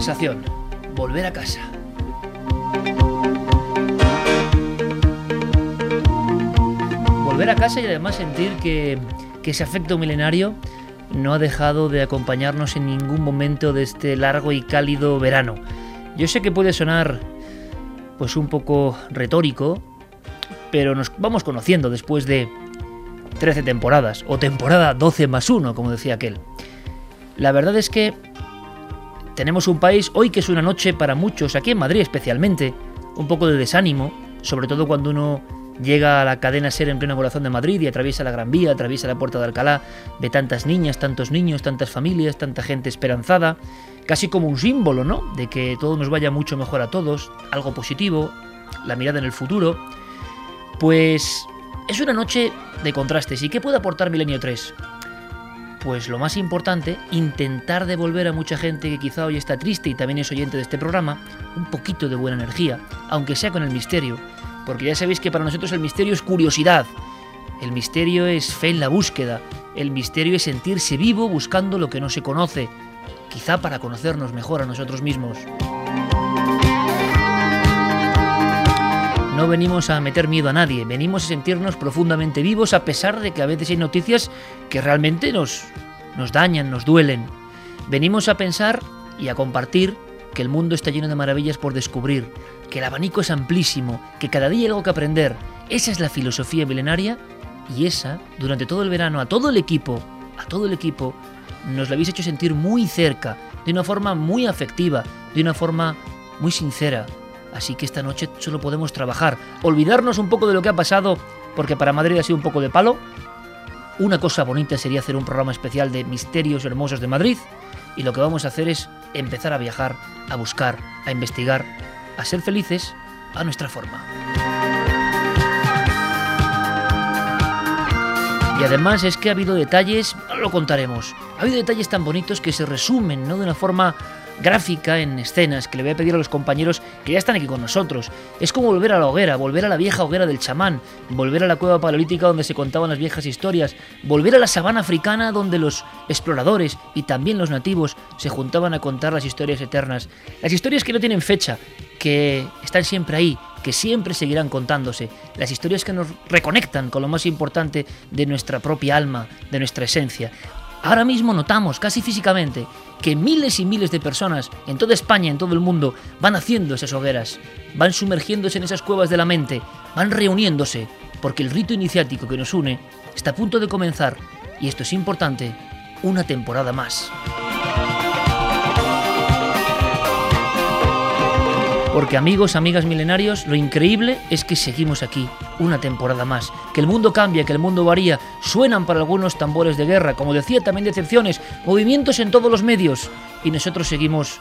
Sensación, volver a casa. Volver a casa y además sentir que, ese afecto milenario no ha dejado de acompañarnos en ningún momento de este largo y cálido verano. Yo sé que puede sonar pues un poco retórico, pero nos vamos conociendo después de 13 temporadas, o temporada 12 más 1, como decía aquel. La verdad es que tenemos un país hoy que es una noche para muchos, aquí en Madrid especialmente, un poco de desánimo, sobre todo cuando uno llega a la cadena Ser en pleno corazón de Madrid y atraviesa la Gran Vía, atraviesa la Puerta de Alcalá, ve tantas niñas, tantos niños, tantas familias, tanta gente esperanzada, casi como un símbolo, ¿no? De que todo nos vaya mucho mejor a todos, algo positivo, la mirada en el futuro. Pues es una noche de contrastes. ¿Y qué puede aportar Milenio 3? Pues lo más importante, intentar devolver a mucha gente que quizá hoy está triste y también es oyente de este programa, un poquito de buena energía, aunque sea con el misterio, porque ya sabéis que para nosotros el misterio es curiosidad, el misterio es fe en la búsqueda, el misterio es sentirse vivo buscando lo que no se conoce, quizá para conocernos mejor a nosotros mismos. No venimos a meter miedo a nadie, venimos a sentirnos profundamente vivos a pesar de que a veces hay noticias que realmente nos, nos dañan, nos duelen. Venimos a pensar y a compartir que el mundo está lleno de maravillas por descubrir, que el abanico es amplísimo, que cada día hay algo que aprender. Esa es la filosofía milenaria y esa, durante todo el verano, a todo el equipo, a todo el equipo, nos la habéis hecho sentir muy cerca, de una forma muy afectiva, de una forma muy sincera, Así que esta noche solo podemos trabajar, olvidarnos un poco de lo que ha pasado, porque para Madrid ha sido un poco de palo. Una cosa bonita sería hacer un programa especial de misterios hermosos de Madrid, y lo que vamos a hacer es empezar a viajar, a buscar, a investigar, a ser felices a nuestra forma. Y además es que ha habido detalles, lo contaremos, ha habido detalles tan bonitos que se resumen ¿no? de una forma gráfica en escenas que le voy a pedir a los compañeros que ya están aquí con nosotros. Es como volver a la hoguera, volver a la vieja hoguera del chamán, volver a la cueva paleolítica donde se contaban las viejas historias, volver a la sabana africana donde los exploradores y también los nativos se juntaban a contar las historias eternas, las historias que no tienen fecha, que están siempre ahí, que siempre seguirán contándose, las historias que nos reconectan con lo más importante de nuestra propia alma, de nuestra esencia. Ahora mismo notamos, casi físicamente, que miles y miles de personas en toda España, en todo el mundo, van haciendo esas hogueras, van sumergiéndose en esas cuevas de la mente, van reuniéndose, porque el rito iniciático que nos une está a punto de comenzar, y esto es importante, una temporada más. Porque amigos, amigas milenarios, lo increíble es que seguimos aquí, una temporada más. Que el mundo cambia, que el mundo varía. Suenan para algunos tambores de guerra, como decía también decepciones, movimientos en todos los medios. Y nosotros seguimos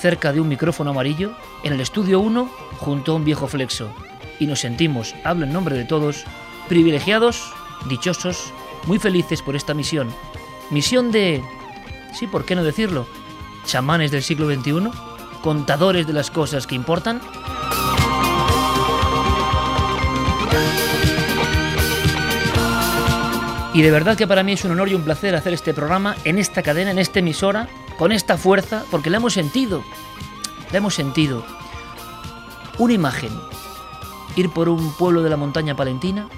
cerca de un micrófono amarillo, en el estudio 1, junto a un viejo flexo. Y nos sentimos, hablo en nombre de todos, privilegiados, dichosos, muy felices por esta misión. Misión de... Sí, ¿por qué no decirlo? Chamanes del siglo XXI contadores de las cosas que importan? Y de verdad que para mí es un honor y un placer hacer este programa en esta cadena, en esta emisora, con esta fuerza, porque la hemos sentido. La hemos sentido. Una imagen. Ir por un pueblo de la montaña palentina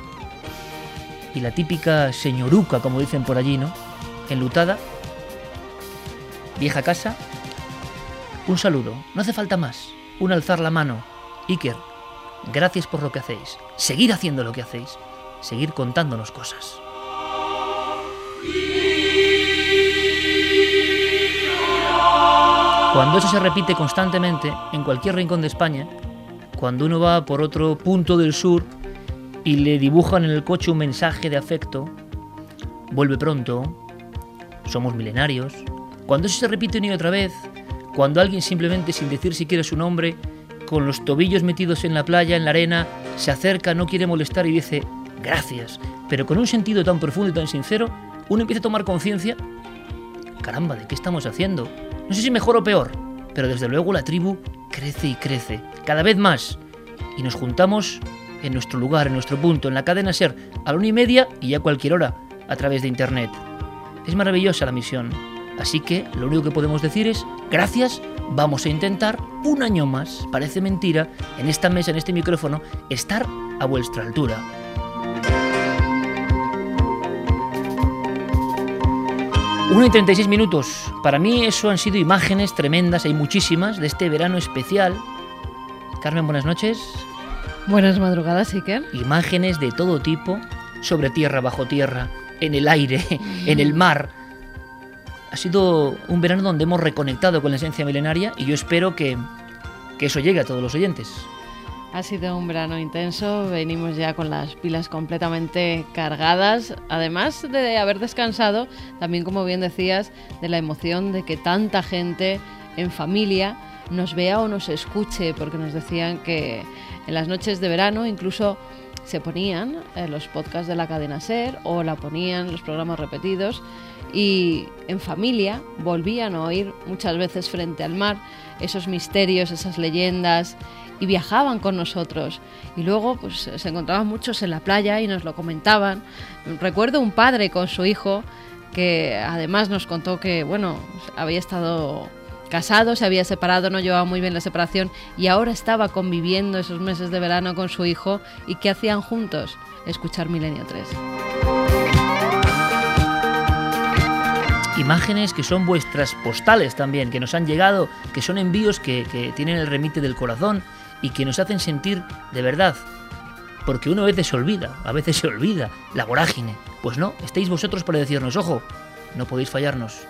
y la típica señoruca, como dicen por allí, ¿no? Enlutada. Vieja casa. Un saludo. No hace falta más. Un alzar la mano. Iker, gracias por lo que hacéis. Seguir haciendo lo que hacéis. Seguir contándonos cosas. Cuando eso se repite constantemente en cualquier rincón de España, cuando uno va por otro punto del sur y le dibujan en el coche un mensaje de afecto, vuelve pronto, somos milenarios, cuando eso se repite una y otra vez, cuando alguien simplemente sin decir siquiera su nombre, con los tobillos metidos en la playa, en la arena, se acerca, no quiere molestar y dice gracias, pero con un sentido tan profundo y tan sincero, uno empieza a tomar conciencia, caramba, ¿de qué estamos haciendo? No sé si mejor o peor, pero desde luego la tribu crece y crece, cada vez más, y nos juntamos en nuestro lugar, en nuestro punto, en la cadena Ser, a la una y media y a cualquier hora, a través de Internet. Es maravillosa la misión, así que lo único que podemos decir es gracias, vamos a intentar un año más, parece mentira, en esta mesa, en este micrófono, estar a vuestra altura. 1 y 36 minutos. Para mí eso han sido imágenes tremendas, hay muchísimas, de este verano especial. Carmen, buenas noches. Buenas madrugadas, Iker. Imágenes de todo tipo, sobre tierra, bajo tierra, en el aire, en el mar. Ha sido un verano donde hemos reconectado con la esencia milenaria y yo espero que, que eso llegue a todos los oyentes. Ha sido un verano intenso, venimos ya con las pilas completamente cargadas, además de haber descansado, también como bien decías, de la emoción de que tanta gente en familia nos vea o nos escuche, porque nos decían que en las noches de verano incluso se ponían eh, los podcasts de la cadena Ser o la ponían los programas repetidos y en familia volvían a oír muchas veces frente al mar esos misterios, esas leyendas y viajaban con nosotros. Y luego pues, se encontraban muchos en la playa y nos lo comentaban. Recuerdo un padre con su hijo que además nos contó que, bueno, había estado casado, se había separado, no llevaba muy bien la separación y ahora estaba conviviendo esos meses de verano con su hijo y ¿qué hacían juntos? Escuchar Milenio 3. Imágenes que son vuestras postales también, que nos han llegado, que son envíos que, que tienen el remite del corazón y que nos hacen sentir de verdad. Porque uno a veces se olvida, a veces se olvida la vorágine. Pues no, estáis vosotros para decirnos, ojo, no podéis fallarnos.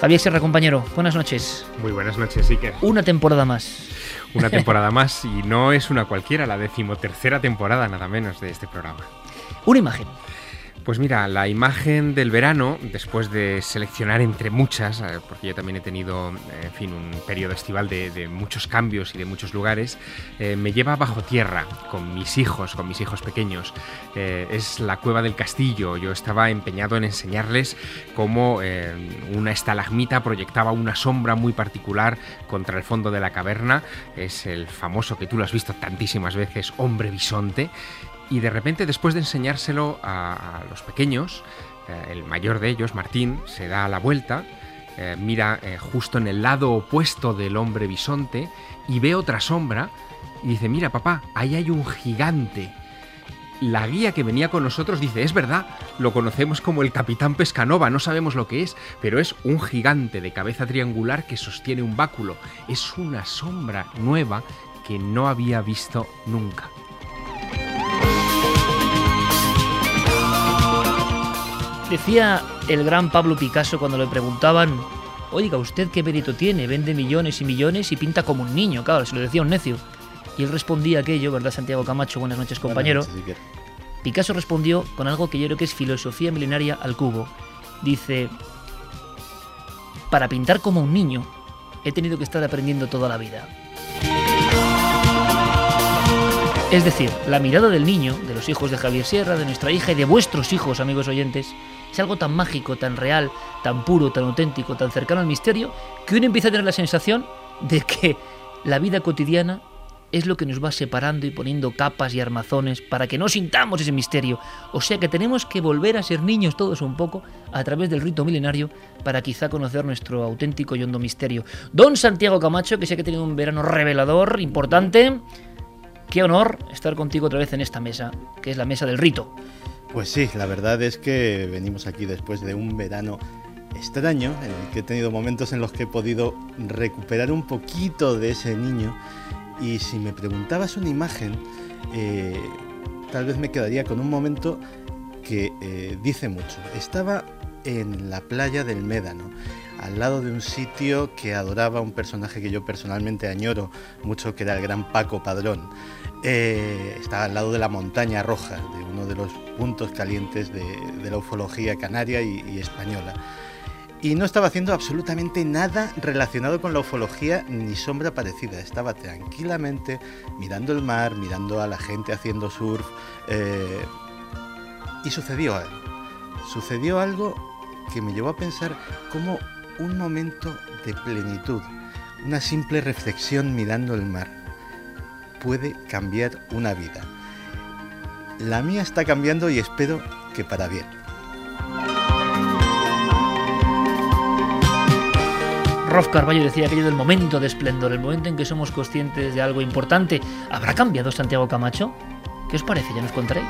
Javier Sierra, compañero, buenas noches. Muy buenas noches, Iker. Una temporada más. Una temporada más y no es una cualquiera, la decimotercera temporada nada menos de este programa. Una imagen. Pues mira, la imagen del verano, después de seleccionar entre muchas, eh, porque yo también he tenido, eh, fin, un periodo estival de, muchos cambios y de muchos lugares, eh, me lleva bajo tierra, con mis hijos, con mis hijos pequeños. Es la cueva del castillo. Yo estaba empeñado en enseñarles cómo una estalagmita proyectaba una sombra muy particular contra el fondo de la caverna. Es el famoso que tú lo has visto tantísimas veces, hombre bisonte. Y de repente, después de enseñárselo a, los pequeños, eh, el mayor de ellos, Martín, se da la vuelta, eh, mira eh, justo en el lado opuesto del hombre bisonte y ve otra sombra y dice, mira papá, ahí hay un gigante. La guía que venía con nosotros dice, es verdad, lo conocemos como el capitán Pescanova, no sabemos lo que es, pero es un gigante de cabeza triangular que sostiene un báculo. Es una sombra nueva que no había visto nunca. Decía el gran Pablo Picasso cuando le preguntaban, oiga, ¿usted qué mérito tiene? Vende millones y millones y pinta como un niño, claro, se lo decía un necio. Y él respondía aquello, ¿verdad, Santiago Camacho? Buenas noches, compañero. Buenas noches, Iker. Picasso respondió con algo que yo creo que es filosofía milenaria al cubo. Dice, para pintar como un niño, he tenido que estar aprendiendo toda la vida. Es decir, la mirada del niño, de los hijos de Javier Sierra, de nuestra hija y de vuestros hijos, amigos oyentes, es algo tan mágico, tan real, tan puro, tan auténtico, tan cercano al misterio, que uno empieza a tener la sensación de que la vida cotidiana es lo que nos va separando y poniendo capas y armazones para que no sintamos ese misterio. O sea que tenemos que volver a ser niños todos un poco a través del rito milenario para quizá conocer nuestro auténtico y hondo misterio. Don Santiago Camacho, que sé que ha tenido un verano revelador, importante. Qué honor estar contigo otra vez en esta mesa, que es la mesa del rito. Pues sí, la verdad es que venimos aquí después de un verano extraño, en el que he tenido momentos en los que he podido recuperar un poquito de ese niño. Y si me preguntabas una imagen, eh, tal vez me quedaría con un momento que eh, dice mucho. Estaba en la playa del Médano, al lado de un sitio que adoraba un personaje que yo personalmente añoro mucho, que era el gran Paco Padrón. Eh, estaba al lado de la montaña roja, de uno de los puntos calientes de, la ufología canaria y española y no estaba haciendo absolutamente nada relacionado con la ufología ni sombra parecida. Estaba tranquilamente mirando el mar, mirando a la gente haciendo surf eh, y sucedió algo. Sucedió algo que me llevó a pensar como un momento de plenitud, una simple reflexión mirando el mar, puede cambiar una vida. La mía está cambiando y espero que para bien. Rolf Carballo decía aquello del momento de esplendor, el momento en que somos conscientes de algo importante. ¿Habrá cambiado Santiago Camacho? ¿Qué os parece? ¿Ya nos contaréis?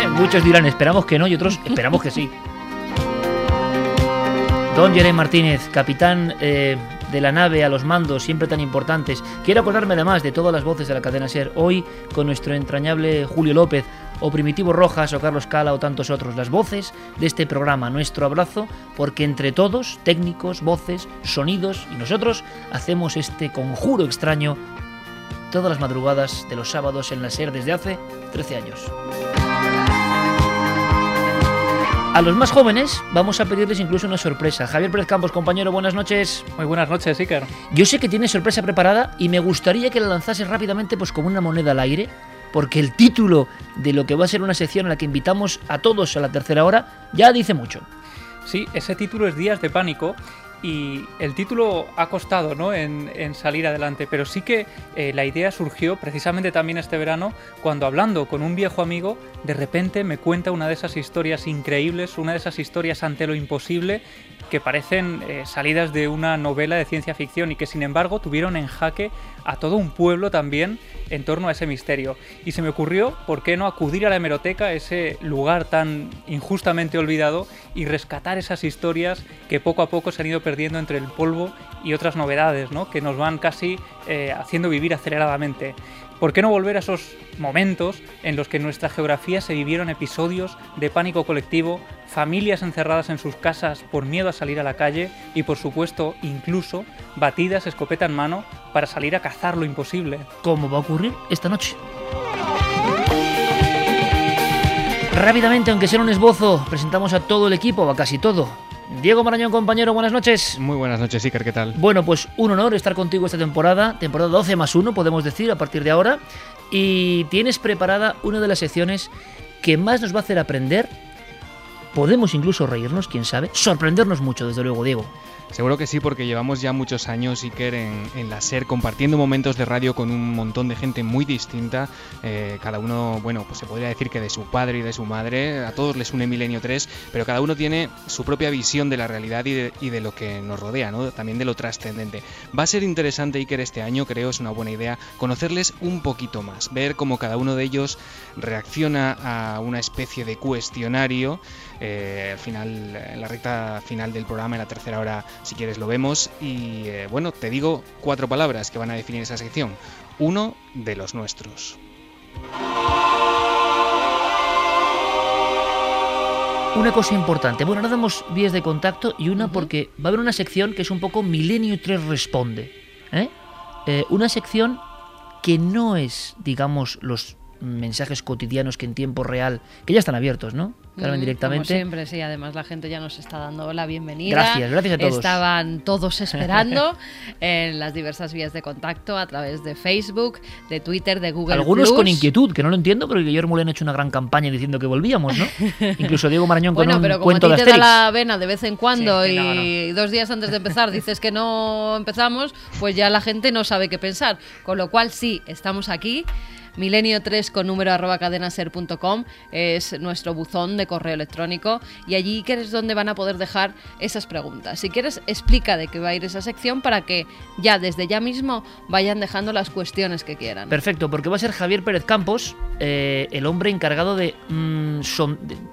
Eh, muchos dirán, esperamos que no, y otros, esperamos que sí. Don Jeremy Martínez, capitán eh, de la nave a los mandos, siempre tan importantes. Quiero acordarme además de todas las voces de la cadena Ser, hoy con nuestro entrañable Julio López, o Primitivo Rojas o Carlos Cala o tantos otros, las voces de este programa. Nuestro abrazo porque entre todos, técnicos, voces, sonidos y nosotros hacemos este conjuro extraño todas las madrugadas de los sábados en la SER desde hace 13 años. A los más jóvenes vamos a pedirles incluso una sorpresa. Javier Pérez Campos, compañero, buenas noches. Muy buenas noches, Iker. Yo sé que tienes sorpresa preparada y me gustaría que la lanzases rápidamente pues como una moneda al aire porque el título de lo que va a ser una sección en la que invitamos a todos a la tercera hora ya dice mucho. Sí, ese título es Días de Pánico y el título ha costado ¿no? en, salir adelante, pero sí que eh, la idea surgió precisamente también este verano cuando hablando con un viejo amigo, de repente me cuenta una de esas historias increíbles, una de esas historias ante lo imposible que parecen eh, salidas de una novela de ciencia ficción y que sin embargo tuvieron en jaque a todo un pueblo también en torno a ese misterio. Y se me ocurrió, ¿por qué no acudir a la hemeroteca, ese lugar tan injustamente olvidado, y rescatar esas historias que poco a poco se han ido perdiendo entre el polvo y otras novedades, ¿no? que nos van casi eh, haciendo vivir aceleradamente? ¿Por qué no volver a esos momentos en los que en nuestra geografía se vivieron episodios de pánico colectivo, familias encerradas en sus casas por miedo a salir a la calle y por supuesto incluso batidas escopeta en mano para salir a cazar lo imposible? ¿Cómo va a ocurrir esta noche? Rápidamente, aunque sea un esbozo, presentamos a todo el equipo, a casi todo. Diego Marañón, compañero, buenas noches. Muy buenas noches, Iker, ¿qué tal? Bueno, pues un honor estar contigo esta temporada, temporada 12 más 1, podemos decir, a partir de ahora. Y tienes preparada una de las secciones que más nos va a hacer aprender. Podemos incluso reírnos, quién sabe, sorprendernos mucho, desde luego, Diego. Seguro que sí, porque llevamos ya muchos años, Iker, en, la SER, compartiendo momentos de radio con un montón de gente muy distinta. Eh, cada uno, bueno, pues se podría decir que de su padre y de su madre, a todos les une Milenio 3, pero cada uno tiene su propia visión de la realidad y de, y de lo que nos rodea, ¿no? También de lo trascendente. Va a ser interesante, Iker, este año, creo, es una buena idea, conocerles un poquito más, ver cómo cada uno de ellos reacciona a una especie de cuestionario. Eh, al final, en la recta final del programa, en la tercera hora, si quieres lo vemos. Y eh, bueno, te digo cuatro palabras que van a definir esa sección. Uno de los nuestros. Una cosa importante, bueno, ahora damos vías de contacto y una porque va a haber una sección que es un poco Milenio 3 Responde. ¿eh? Eh, una sección que no es, digamos, los mensajes cotidianos que en tiempo real, que ya están abiertos, ¿no? Carmen, Mm, directamente. Como siempre, sí. Además, la gente ya nos está dando la bienvenida. Gracias, gracias a todos. Estaban todos esperando en las diversas vías de contacto a través de Facebook, de Twitter, de Google. Algunos Plus. con inquietud, que no lo entiendo, porque Guillermo le han hecho una gran campaña diciendo que volvíamos, ¿no? Incluso Diego Marañón con Bueno, un pero como a cuento ti de te da Asterix. la vena de vez en cuando Sí, y que no, dos días antes de empezar dices que no empezamos, pues ya la gente no sabe qué pensar. Con lo cual sí, estamos aquí. Milenio 3 con número arroba cadenaser.com es nuestro buzón de correo electrónico y allí que es donde van a poder dejar esas preguntas. Si quieres, explica de qué va a ir esa sección para que ya desde ya mismo vayan dejando las cuestiones que quieran. Perfecto, porque va a ser Javier Pérez Campos, eh, el hombre encargado de, mm,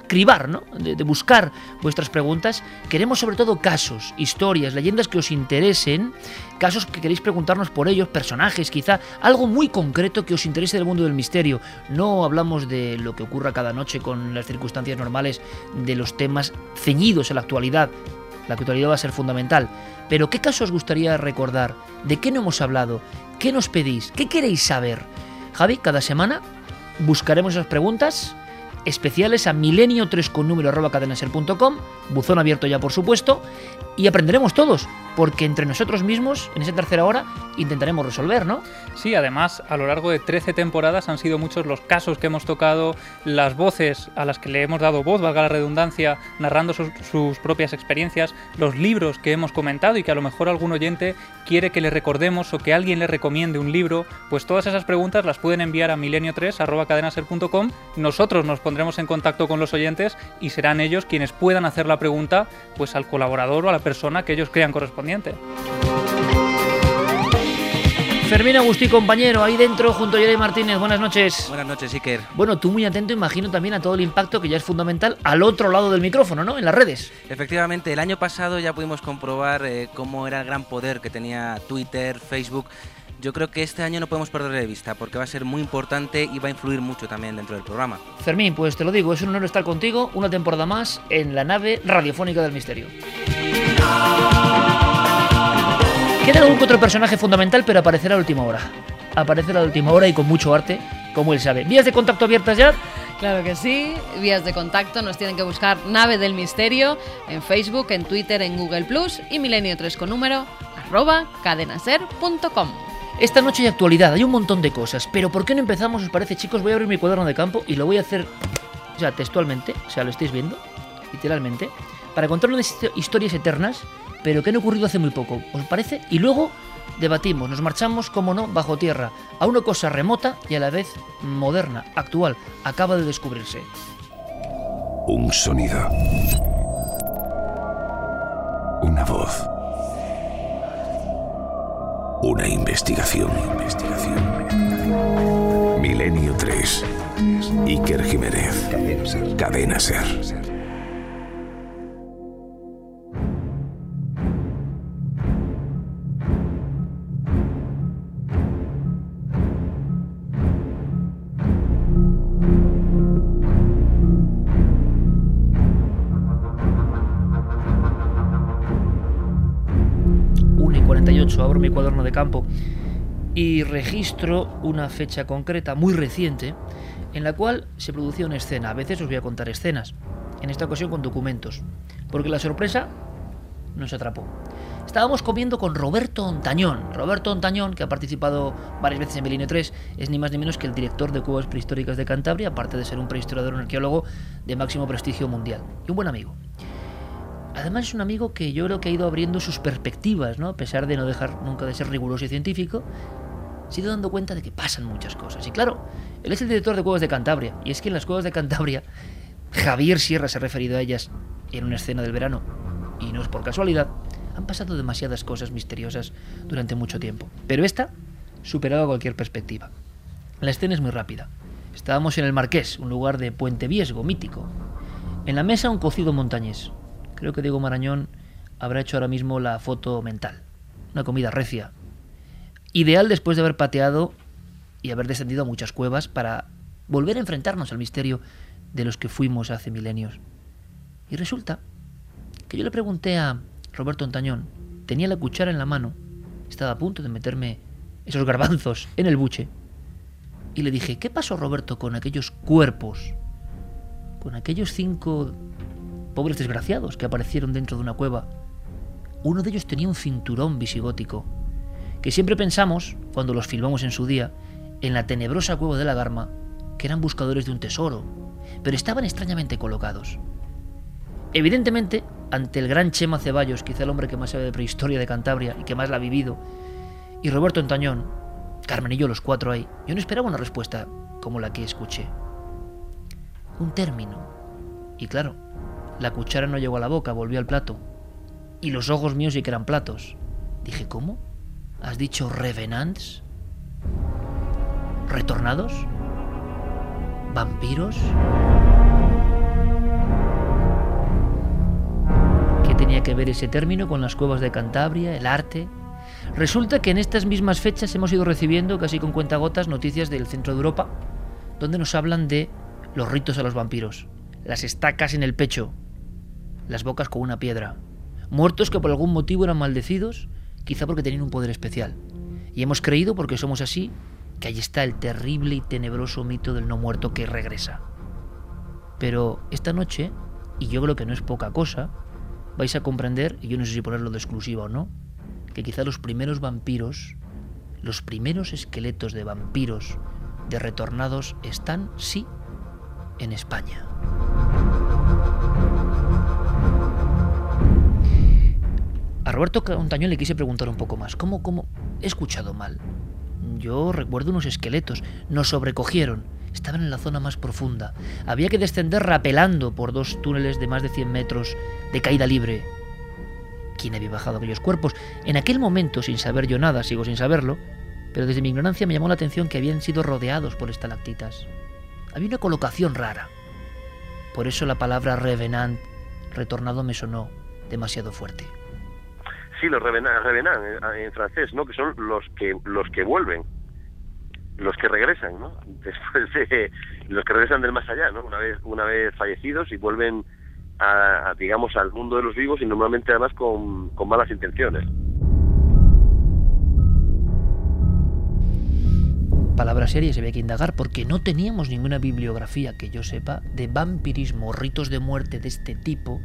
cribar, ¿no? De buscar vuestras preguntas. Queremos sobre todo casos, historias, leyendas que os interesen, casos que queréis preguntarnos por ellos, personajes quizá, algo muy concreto que os interese del mundo del misterio. No hablamos de lo que ocurra cada noche con las circunstancias normales, de los temas ceñidos a la actualidad. La actualidad va a ser fundamental. Pero ¿qué caso os gustaría recordar? ¿De qué no hemos hablado? ¿Qué nos pedís? ¿Qué queréis saber? Javi, cada semana buscaremos esas preguntas especiales a milenio 3 con número arroba cadenaser.com, buzón abierto ya por supuesto, y aprenderemos todos, porque entre nosotros mismos, en esa tercera hora, intentaremos resolver, ¿no? Sí, además, a lo largo de 13 temporadas han sido muchos los casos que hemos tocado, las voces a las que le hemos dado voz, valga la redundancia, narrando sus, propias experiencias, los libros que hemos comentado y que a lo mejor algún oyente quiere que le recordemos o que alguien le recomiende un libro, pues todas esas preguntas las pueden enviar a milenio3.cadenaser.com. Nosotros nos pondremos en contacto con los oyentes y serán ellos quienes puedan hacer la pregunta pues al colaborador o a la persona que ellos crean correspondiente. Fermín Agustí, compañero, ahí dentro, junto a Yere Martínez, buenas noches. Buenas noches, Iker. Bueno, tú muy atento, imagino también a todo el impacto que ya es fundamental al otro lado del micrófono, ¿no? En las redes. Efectivamente, el año pasado ya pudimos comprobar eh, cómo era el gran poder que tenía Twitter, Facebook. Yo creo que este año no podemos perder de vista porque va a ser muy importante y va a influir mucho también dentro del programa. Fermín, pues te lo digo, es un honor estar contigo una temporada más en la nave radiofónica del misterio. Queda algún otro personaje fundamental, pero aparecerá a última hora. Aparecerá a última hora y con mucho arte, como él sabe. Vías de contacto abiertas ya. Claro que sí, vías de contacto nos tienen que buscar Nave del Misterio en Facebook, en Twitter, en Google Plus y Milenio 3 con número arroba cadenaser.com. Esta noche hay actualidad, hay un montón de cosas, pero ¿por qué no empezamos? ¿Os parece, chicos? Voy a abrir mi cuaderno de campo y lo voy a hacer, o sea, textualmente, o sea, lo estáis viendo, literalmente, para contar unas histo- historias eternas, pero que han ocurrido hace muy poco. ¿Os parece? Y luego debatimos, nos marchamos, como no, bajo tierra, a una cosa remota y a la vez moderna, actual, acaba de descubrirse. Un sonido. Una voz. Una investigación. Investigación. Milenio 3. Iker Jiménez. Cadena Ser. Una y 48, abro mi cuaderno de campo y registro una fecha concreta, muy reciente, en la cual se producía una escena. A veces os voy a contar escenas, en esta ocasión con documentos, porque la sorpresa nos atrapó. Estábamos comiendo con Roberto Ontañón. Roberto Ontañón, que ha participado varias veces en Milenio 3, es ni más ni menos que el director de Cuevas Prehistóricas de Cantabria, aparte de ser un prehistorador y arqueólogo de máximo prestigio mundial. Y un buen amigo. Además es un amigo que yo creo que ha ido abriendo sus perspectivas, ¿no? A pesar de no dejar nunca de ser riguroso y científico, se ha ido dando cuenta de que pasan muchas cosas. Y claro, él es el director de Cuevas de Cantabria. Y es que en las Cuevas de Cantabria, Javier Sierra se ha referido a ellas en una escena del verano. Y no es por casualidad, han pasado demasiadas cosas misteriosas durante mucho tiempo. Pero esta superaba cualquier perspectiva. La escena es muy rápida. Estábamos en el Marqués, un lugar de Puente Viesgo, mítico. En la mesa un cocido montañés. Creo que Diego Marañón habrá hecho ahora mismo la foto mental. Una comida recia. Ideal después de haber pateado y haber descendido a muchas cuevas para volver a enfrentarnos al misterio de los que fuimos hace milenios. Y resulta que yo le pregunté a Roberto Ontañón, tenía la cuchara en la mano, estaba a punto de meterme esos garbanzos en el buche, y le dije, ¿qué pasó Roberto con aquellos cuerpos? Con aquellos cinco pobres desgraciados que aparecieron dentro de una cueva. Uno de ellos tenía un cinturón visigótico, que siempre pensamos, cuando los filmamos en su día, en la tenebrosa cueva de la Garma, que eran buscadores de un tesoro, pero estaban extrañamente colocados. Evidentemente, ante el gran Chema Ceballos, quizá el hombre que más sabe de prehistoria de Cantabria y que más la ha vivido, y Roberto Antañón, Carmen y yo los cuatro ahí, yo no esperaba una respuesta como la que escuché. Un término. Y claro, la cuchara no llegó a la boca, volvió al plato. Y los ojos míos sí que eran platos. Dije, ¿cómo? ¿Has dicho revenants? ¿Retornados? ¿Vampiros? ¿Qué tenía que ver ese término con las cuevas de Cantabria, el arte? Resulta que en estas mismas fechas hemos ido recibiendo, casi con cuentagotas, noticias del centro de Europa, donde nos hablan de los ritos a los vampiros, las estacas en el pecho, las bocas con una piedra, muertos que por algún motivo eran maldecidos, quizá porque tenían un poder especial. Y hemos creído, porque somos así, que ahí está el terrible y tenebroso mito del no muerto que regresa. Pero esta noche, y yo creo que no es poca cosa, vais a comprender, y yo no sé si ponerlo de exclusiva o no, que quizá los primeros vampiros, los primeros esqueletos de vampiros de retornados están, sí, en España. A Roberto Montañón le quise preguntar un poco más. ¿Cómo, cómo? He escuchado mal. Yo recuerdo unos esqueletos. Nos sobrecogieron. Estaban en la zona más profunda. Había que descender rapelando por dos túneles de más de 100 metros de caída libre. ¿Quién había bajado aquellos cuerpos? En aquel momento, sin saber yo nada, sigo sin saberlo, pero desde mi ignorancia me llamó la atención que habían sido rodeados por estalactitas. Había una colocación rara. Por eso la palabra revenant, retornado, me sonó demasiado fuerte. Sí, los revenant, revenant en francés, ¿no? Que son los que los que vuelven, los que regresan, ¿no? Después de los que regresan del más allá, ¿no? Una vez una vez fallecidos y vuelven a, a, digamos al mundo de los vivos y normalmente además con, con malas intenciones. palabra seria se había que indagar porque no teníamos ninguna bibliografía que yo sepa de vampirismo, ritos de muerte de este tipo,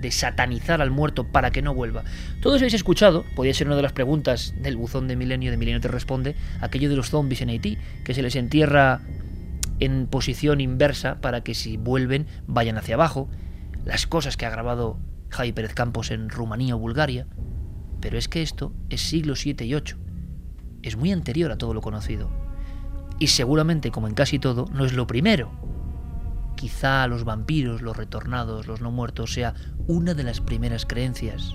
de satanizar al muerto para que no vuelva. Todos habéis escuchado, podía ser una de las preguntas del buzón de Milenio, de Milenio te responde, aquello de los zombies en Haití, que se les entierra en posición inversa para que si vuelven vayan hacia abajo, las cosas que ha grabado Javi Pérez Campos en Rumanía o Bulgaria, pero es que esto es siglo 7 y 8, es muy anterior a todo lo conocido. Y seguramente, como en casi todo, no es lo primero. Quizá los vampiros, los retornados, los no muertos sea una de las primeras creencias.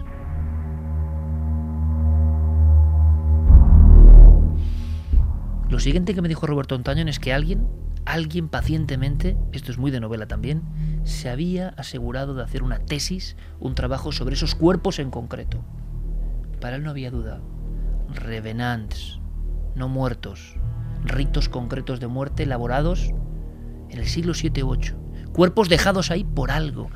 Lo siguiente que me dijo Roberto Antañón es que alguien, alguien pacientemente, esto es muy de novela también, se había asegurado de hacer una tesis, un trabajo sobre esos cuerpos en concreto. Para él no había duda. Revenants, no muertos, ritos concretos de muerte elaborados en el siglo 7 u 8. Cuerpos dejados ahí por algo,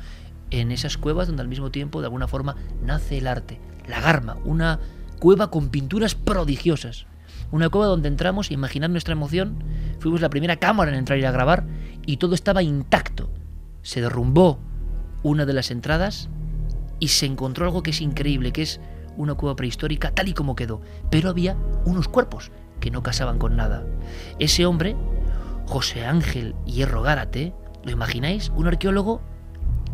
en esas cuevas donde al mismo tiempo de alguna forma nace el arte. La Garma, una cueva con pinturas prodigiosas. Una cueva donde entramos, imaginar nuestra emoción, fuimos la primera cámara en entrar y a grabar y todo estaba intacto. Se derrumbó una de las entradas y se encontró algo que es increíble, que es una cueva prehistórica tal y como quedó. Pero había unos cuerpos que no casaban con nada. Ese hombre, José Ángel Hierro Gárate, ¿lo imagináis? Un arqueólogo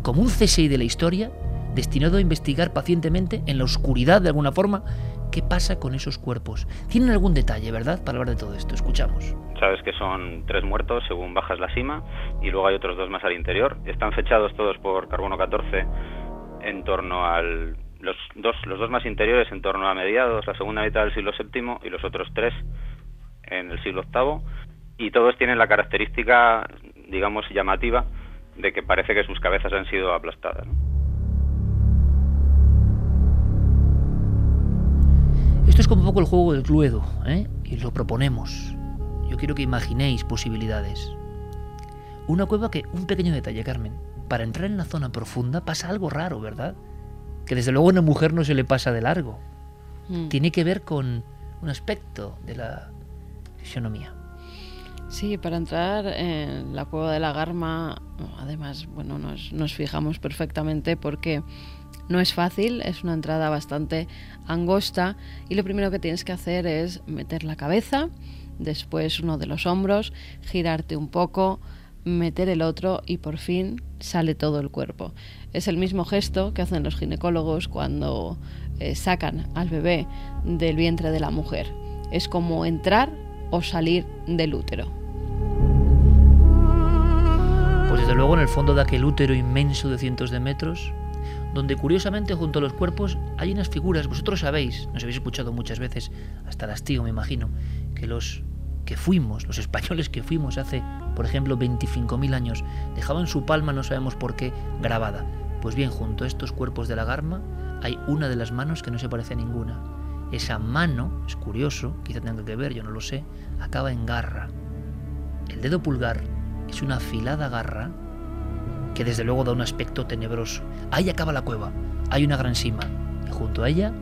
como un CSI de la historia, destinado a investigar pacientemente, en la oscuridad de alguna forma, qué pasa con esos cuerpos. Tienen algún detalle, ¿verdad?, para hablar de todo esto. Escuchamos. Sabes que son tres muertos según bajas la cima y luego hay otros dos más al interior. Están fechados todos por carbono 14 en torno al los dos, los dos más interiores en torno a mediados, la segunda mitad del siglo VII y los otros tres en el siglo VIII y todos tienen la característica, digamos, llamativa de que parece que sus cabezas han sido aplastadas. ¿no? Esto es como un poco el juego del Cluedo, ¿eh? y lo proponemos. Yo quiero que imaginéis posibilidades. Una cueva que, un pequeño detalle, Carmen, para entrar en la zona profunda pasa algo raro, ¿verdad? Que desde luego a una mujer no se le pasa de largo. Mm. Tiene que ver con un aspecto de la fisionomía. Sí, para entrar en la cueva de la Garma, además, bueno, nos, fijamos perfectamente porque no es fácil, es una entrada bastante angosta y lo primero que tienes que hacer es meter la cabeza, después uno de los hombros, girarte un poco, meter el otro y por fin sale todo el cuerpo. Es el mismo gesto que hacen los ginecólogos cuando eh, sacan al bebé del vientre de la mujer. Es como entrar o salir del útero. Desde luego en el fondo de aquel útero inmenso de cientos de metros, donde curiosamente junto a los cuerpos hay unas figuras, vosotros sabéis, nos habéis escuchado muchas veces, hasta Lastigo me imagino, que los que fuimos, los españoles que fuimos hace, por ejemplo, 25.000 años, dejaban su palma, no sabemos por qué, grabada. Pues bien, junto a estos cuerpos de la garma hay una de las manos que no se parece a ninguna. Esa mano, es curioso, quizá tenga que ver, yo no lo sé, acaba en garra. El dedo pulgar es una afilada garra que desde luego da un aspecto tenebroso. Ahí acaba la cueva, hay una gran cima, y junto a ella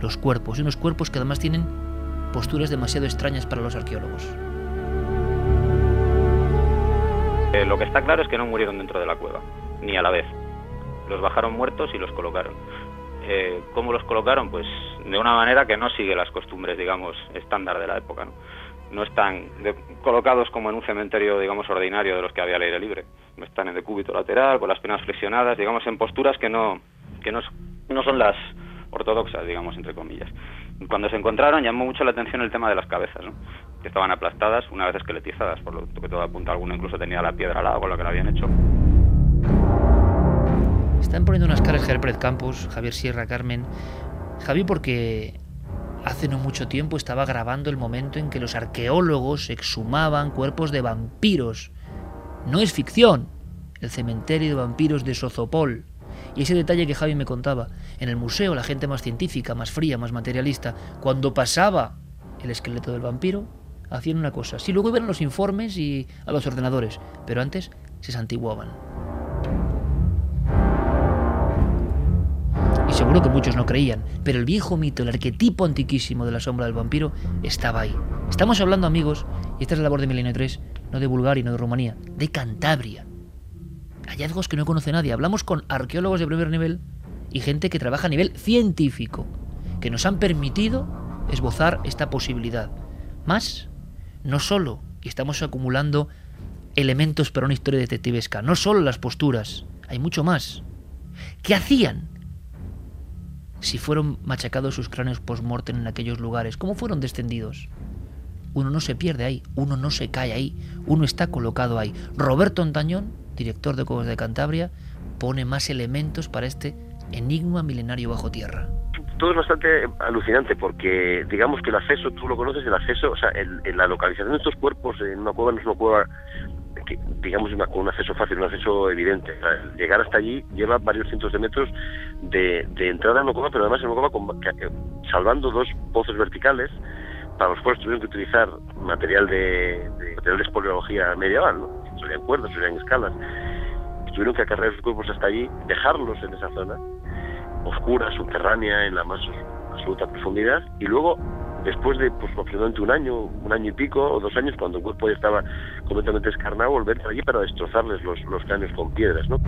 los cuerpos, y unos cuerpos que además tienen posturas demasiado extrañas para los arqueólogos. Eh, lo que está claro es que no murieron dentro de la cueva, ni a la vez. Los bajaron muertos y los colocaron. Eh, ¿Cómo los colocaron? Pues de una manera que no sigue las costumbres, digamos, estándar de la época. No, no están colocados como en un cementerio, digamos, ordinario de los que había al aire libre. Están en decúbito lateral, con las piernas flexionadas, digamos, en posturas que no, que no, no son las ortodoxas, digamos, entre comillas. Cuando se encontraron llamó mucho la atención el tema de las cabezas, ¿no? que estaban aplastadas una vez esqueletizadas, por lo que todo apunta, alguno incluso tenía la piedra al lado con lo que la habían hecho. Están poniendo unas caras Gerpret Campos, Javier Sierra, Carmen. Javi, porque hace no mucho tiempo estaba grabando el momento en que los arqueólogos exhumaban cuerpos de vampiros. No es ficción. El cementerio de vampiros de Sozopol. Y ese detalle que Javi me contaba, en el museo la gente más científica, más fría, más materialista, cuando pasaba el esqueleto del vampiro, hacían una cosa. Sí, luego iban a los informes y a los ordenadores, pero antes se santiguaban. Seguro que muchos no creían, pero el viejo mito, el arquetipo antiquísimo de la sombra del vampiro, estaba ahí. Estamos hablando, amigos, y esta es la labor de Milenio 3, no de Bulgaria, no de Rumanía, de Cantabria hallazgos que no conoce nadie. Hablamos con arqueólogos de primer nivel y gente que trabaja a nivel científico, que nos han permitido esbozar esta posibilidad. Más, no solo, y estamos acumulando elementos para una historia detectivesca, no solo las posturas, hay mucho más. ¿Qué hacían? Si fueron machacados sus cráneos post-mortem en aquellos lugares, ¿cómo fueron descendidos? Uno no se pierde ahí, uno no se cae ahí, uno está colocado ahí. Roberto Antañón director de Cuevas de Cantabria, pone más elementos para este enigma milenario bajo tierra. Todo es bastante alucinante porque digamos que el acceso, tú lo conoces, el acceso, o sea, la localización de estos cuerpos en una cueva no es una cueva digamos con un acceso fácil, un acceso evidente. llegar hasta allí lleva varios cientos de metros de, entrada en cueva, pero además en cueva eh, salvando dos pozos verticales para los cuales tuvieron que utilizar material de, de material de espeleología medieval, ¿no? serían cuerdas, serían escalas. tuvieron que acarrear sus cuerpos hasta allí, dejarlos en esa zona, oscura, subterránea, en la más absoluta profundidad, y luego, después de pues, aproximadamente un año, un año y pico, o dos años, cuando el cuerpo ya estaba completamente escarnado, volver allí para destrozarles los, los cráneos con piedras, ¿no?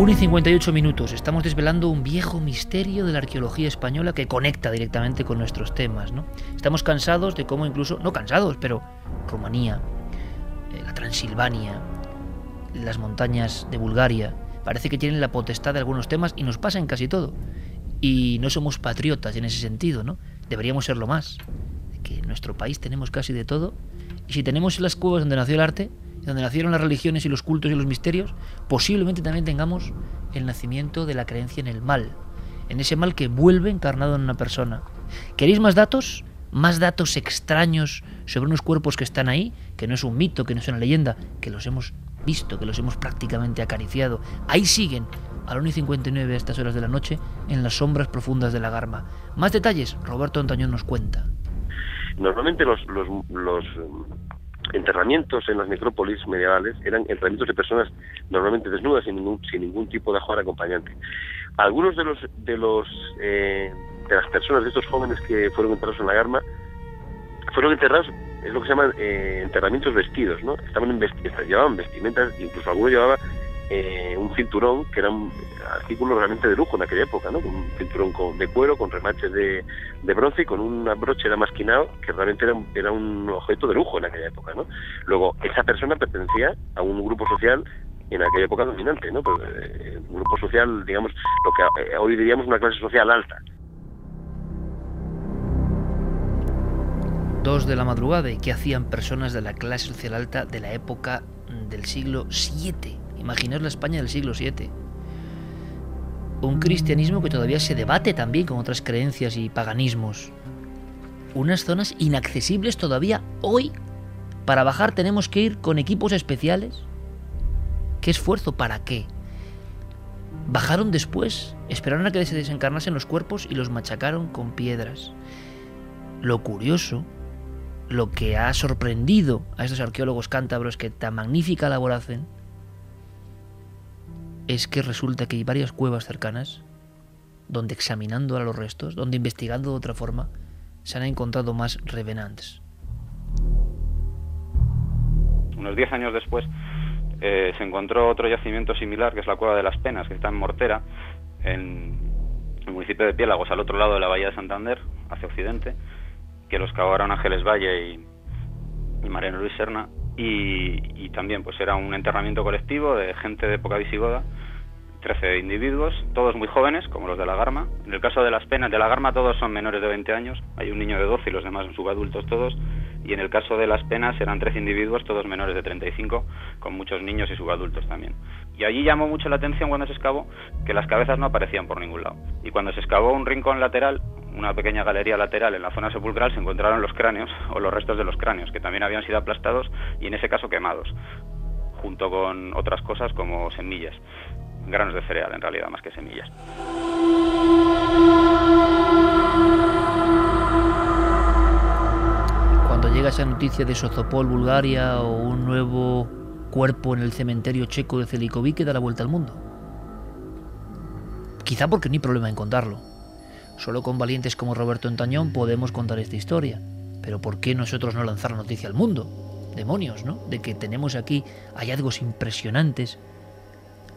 1 y 58 minutos. Estamos desvelando un viejo misterio de la arqueología española que conecta directamente con nuestros temas. ¿no? Estamos cansados de cómo incluso, no cansados, pero Rumanía, eh, la Transilvania, las montañas de Bulgaria, parece que tienen la potestad de algunos temas y nos pasa en casi todo. Y no somos patriotas en ese sentido, ¿no? Deberíamos serlo más. Que en nuestro país tenemos casi de todo. Y si tenemos las cuevas donde nació el arte, donde nacieron las religiones y los cultos y los misterios, posiblemente también tengamos el nacimiento de la creencia en el mal, en ese mal que vuelve encarnado en una persona. ¿Queréis más datos? Más datos extraños sobre unos cuerpos que están ahí, que no es un mito, que no es una leyenda, que los hemos visto, que los hemos prácticamente acariciado. Ahí siguen, a las 1 y 59 a estas horas de la noche, en las sombras profundas de la Garma. Más detalles, Roberto Antañón nos cuenta. Normalmente los, los, los enterramientos en las necrópolis medievales eran enterramientos de personas normalmente desnudas sin ningún sin ningún tipo de ajuar acompañante algunos de los de los eh, de las personas de estos jóvenes que fueron enterrados en la Garma fueron enterrados, es lo que se llama eh, enterramientos vestidos, ¿no? Estaban en llevaban vestimentas, incluso alguno llevaba eh, un cinturón que era un artículo realmente de lujo en aquella época, ¿no? Un cinturón de cuero con remaches de, bronce y con una broche damasquinado que realmente era, era un objeto de lujo en aquella época, ¿no? Luego, esa persona pertenecía a un grupo social en aquella época dominante, ¿no? Pues, eh, un grupo social, digamos, lo que eh, hoy diríamos una clase social alta. Dos de la madrugada, ¿y qué hacían personas de la clase social alta de la época del siglo VII? Imaginaos la España del siglo VII. Un cristianismo que todavía se debate también con otras creencias y paganismos. Unas zonas inaccesibles todavía hoy. Para bajar tenemos que ir con equipos especiales. ¿Qué esfuerzo? ¿Para qué? Bajaron después, esperaron a que se desencarnasen los cuerpos y los machacaron con piedras. Lo curioso, lo que ha sorprendido a estos arqueólogos cántabros que tan magnífica labor hacen, es que resulta que hay varias cuevas cercanas donde examinando a los restos, donde investigando de otra forma, se han encontrado más revenants. Unos 10 años después eh, se encontró otro yacimiento similar, que es la Cueva de las Penas, que está en Mortera, en el municipio de Piélagos, al otro lado de la Bahía de Santander, hacia occidente, que los cavaron Ángeles Valle y, y Mariano Luis Serna, y, también pues era un enterramiento colectivo de gente de época visigoda 13 individuos, todos muy jóvenes, como los de la Garma. En el caso de las penas de la Garma, todos son menores de 20 años. Hay un niño de 12 y los demás son subadultos todos. Y en el caso de las penas eran 13 individuos, todos menores de 35, con muchos niños y subadultos también. Y allí llamó mucho la atención cuando se excavó que las cabezas no aparecían por ningún lado. Y cuando se excavó un rincón lateral, una pequeña galería lateral en la zona sepulcral, se encontraron los cráneos o los restos de los cráneos, que también habían sido aplastados y en ese caso quemados, junto con otras cosas como semillas granos de cereal en realidad, más que semillas. Llega esa noticia de Sozopol, Bulgaria, o un nuevo cuerpo en el cementerio checo de Celikovic, da la vuelta al mundo. Quizá porque no hay problema en contarlo. Solo con valientes como Roberto Entañón podemos contar esta historia. Pero ¿por qué nosotros no lanzar la noticia al mundo? Demonios, ¿no? De que tenemos aquí hallazgos impresionantes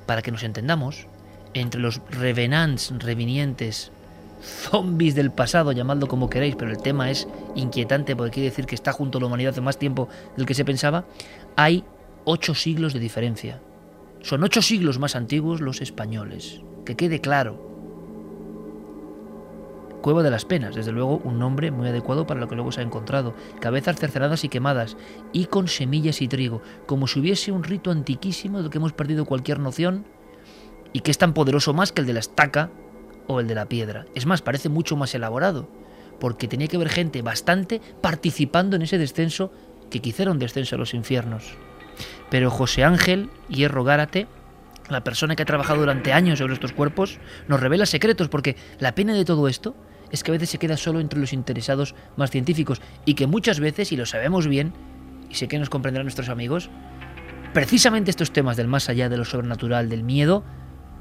para que nos entendamos, entre los revenants, revinientes, zombies del pasado, llamadlo como queréis, pero el tema es inquietante porque quiere decir que está junto a la humanidad hace más tiempo del que se pensaba, hay ocho siglos de diferencia. Son ocho siglos más antiguos los españoles. Que quede claro. Cueva de las Penas, desde luego un nombre muy adecuado para lo que luego se ha encontrado. Cabezas cercenadas y quemadas, y con semillas y trigo, como si hubiese un rito antiquísimo de que hemos perdido cualquier noción y que es tan poderoso más que el de la estaca o el de la piedra. Es más, parece mucho más elaborado, porque tenía que haber gente bastante participando en ese descenso que quizá un descenso a los infiernos. Pero José Ángel Hierro Gárate, la persona que ha trabajado durante años sobre estos cuerpos, nos revela secretos, porque la pena de todo esto es que a veces se queda solo entre los interesados más científicos y que muchas veces, y lo sabemos bien, y sé que nos comprenderán nuestros amigos, precisamente estos temas del más allá, de lo sobrenatural, del miedo,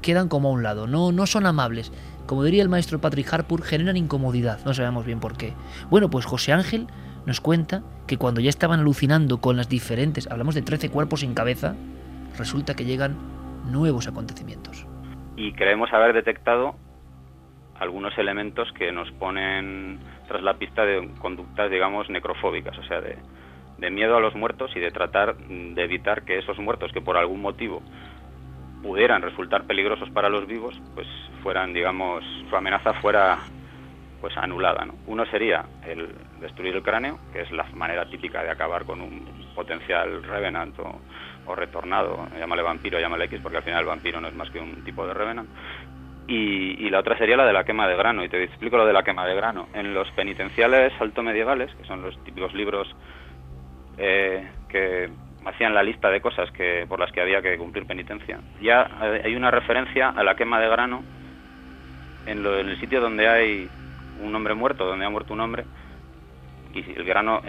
quedan como a un lado, no, no son amables. Como diría el maestro Patrick Harpur, generan incomodidad, no sabemos bien por qué. Bueno, pues José Ángel nos cuenta que cuando ya estaban alucinando con las diferentes, hablamos de 13 cuerpos sin cabeza, resulta que llegan nuevos acontecimientos. Y creemos haber detectado algunos elementos que nos ponen tras la pista de conductas, digamos, necrofóbicas, o sea, de, miedo a los muertos y de tratar de evitar que esos muertos que por algún motivo pudieran resultar peligrosos para los vivos, pues fueran, digamos, su amenaza fuera pues anulada. ¿no? Uno sería el destruir el cráneo, que es la manera típica de acabar con un potencial revenant o, o retornado, llámale vampiro, llámale X, porque al final el vampiro no es más que un tipo de revenant. Y, la otra sería la de la quema de grano, y te explico lo de la quema de grano. En los penitenciales alto medievales, que son los típicos libros eh, que hacían la lista de cosas que por las que había que cumplir penitencia, ya hay una referencia a la quema de grano en, el sitio donde hay un hombre muerto, donde ha muerto un hombre, y el grano,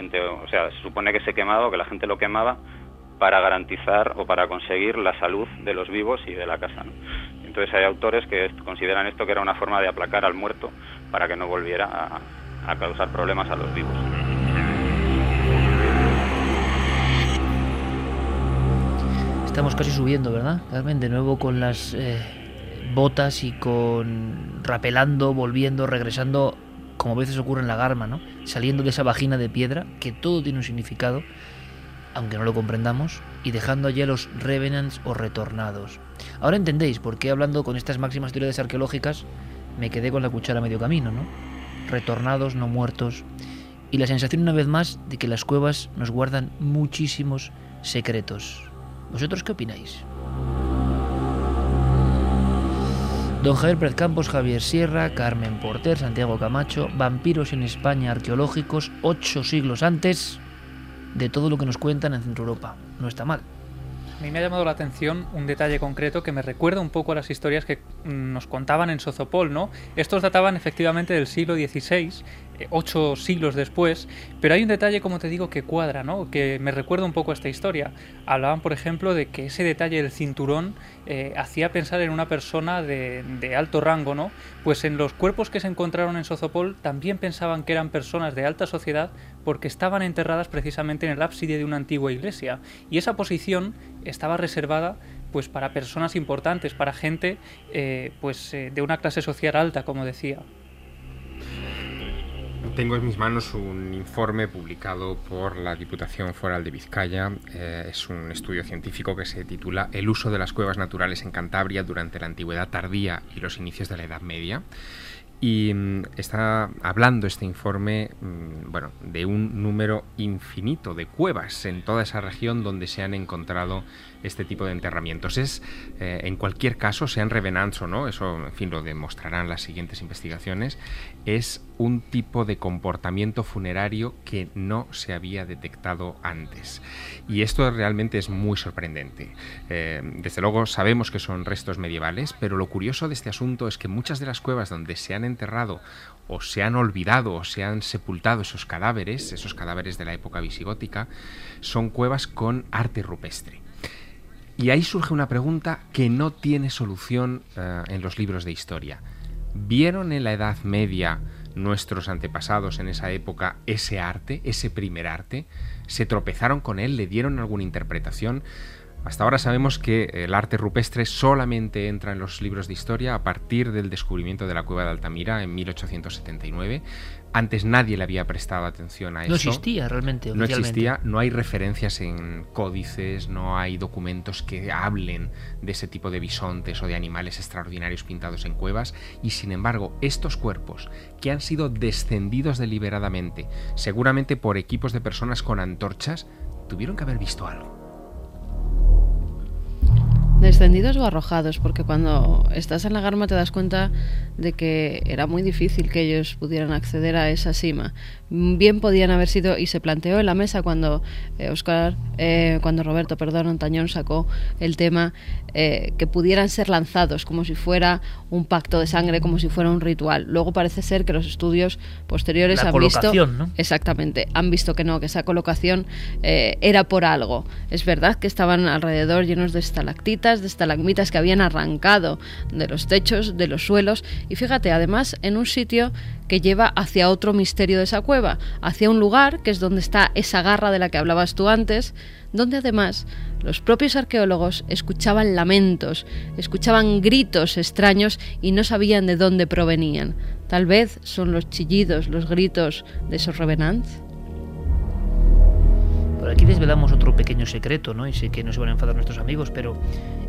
o sea, se supone que se quemaba o que la gente lo quemaba para garantizar o para conseguir la salud de los vivos y de la casa. ¿no? Entonces hay autores que consideran esto que era una forma de aplacar al muerto para que no volviera a, causar problemas a los vivos. Estamos casi subiendo, ¿verdad, Carmen? De nuevo con las eh, botas y con rapelando, volviendo, regresando, como a veces ocurre en la Garma, ¿no? Saliendo de esa vagina de piedra, que todo tiene un significado, aunque no lo comprendamos, y dejando allí a los revenants o retornados. Ahora entendéis por qué hablando con estas máximas teorías arqueológicas me quedé con la cuchara a medio camino, ¿no? Retornados, no muertos. Y la sensación una vez más de que las cuevas nos guardan muchísimos secretos. ¿Vosotros qué opináis? Don Javier Campos, Javier Sierra, Carmen Porter, Santiago Camacho, vampiros en España arqueológicos ocho siglos antes de todo lo que nos cuentan en Centro Europa. No está mal. A mí me ha llamado la atención un detalle concreto que me recuerda un poco a las historias que mm, nos contaban en Sozopol, ¿no? Estos databan efectivamente del siglo XVI, ocho siglos después, pero hay un detalle, como te digo, que cuadra, ¿no? Que me recuerda un poco a esta historia. Hablaban, por ejemplo, de que ese detalle del cinturón eh, hacía pensar en una persona de, alto rango, ¿no? Pues en los cuerpos que se encontraron en Sozopol también pensaban que eran personas de alta sociedad porque estaban enterradas precisamente en el ábside de una antigua iglesia. Y esa posición estaba reservada pues para personas importantes, para gente eh, pues eh, de una clase social alta, como decía. Tengo en mis manos un informe publicado por la Diputación Foral de Vizcaya. Eh, es un estudio científico que se titula El uso de las cuevas naturales en Cantabria durante la Antigüedad tardía y los inicios de la Edad Media. Y mm, está hablando este informe mm, bueno, de un número infinito de cuevas en toda esa región donde se han encontrado este tipo de enterramientos. Es, eh, en cualquier caso, sean revenants o no, eso en fin lo demostrarán las siguientes investigaciones, es un tipo de comportamiento funerario que no se había detectado antes. Y esto realmente es muy sorprendente. Eh, desde luego sabemos que son restos medievales, pero lo curioso de este asunto es que muchas de las cuevas donde se han enterrado o se han olvidado o se han sepultado esos cadáveres, esos cadáveres de la época visigótica, son cuevas con arte rupestre. Y ahí surge una pregunta que no tiene solución eh, en los libros de historia. ¿Vieron en la Edad Media nuestros antepasados en esa época ese arte, ese primer arte? ¿Se tropezaron con él? ¿Le dieron alguna interpretación? Hasta ahora sabemos que el arte rupestre solamente entra en los libros de historia a partir del descubrimiento de la cueva de Altamira en 1879. Antes nadie le había prestado atención a eso. No existía realmente. No existía, no hay referencias en códices, no hay documentos que hablen de ese tipo de bisontes o de animales extraordinarios pintados en cuevas. Y sin embargo, estos cuerpos que han sido descendidos deliberadamente, seguramente por equipos de personas con antorchas, tuvieron que haber visto algo. Descendidos o arrojados, porque cuando estás en la garma te das cuenta de que era muy difícil que ellos pudieran acceder a esa cima. Bien podían haber sido, y se planteó en la mesa cuando eh, Oscar, eh, cuando Roberto, perdón, Antañón sacó el tema, eh, que pudieran ser lanzados como si fuera un pacto de sangre, como si fuera un ritual. Luego parece ser que los estudios posteriores La han visto. ¿no? Exactamente, han visto que no, que esa colocación era por algo. Es verdad que estaban alrededor llenos de estalactitas, de estalagmitas que habían arrancado de los techos, de los suelos, y fíjate, además, en un sitio que lleva hacia otro misterio de esa cueva, hacia un lugar que es donde está esa garra de la que hablabas tú antes, donde además los propios arqueólogos escuchaban lamentos, escuchaban gritos extraños y no sabían de dónde provenían. Tal vez son los chillidos, los gritos de esos revenants. Por aquí desvelamos otro pequeño secreto, ¿no? Y sé que no se van a enfadar nuestros amigos, pero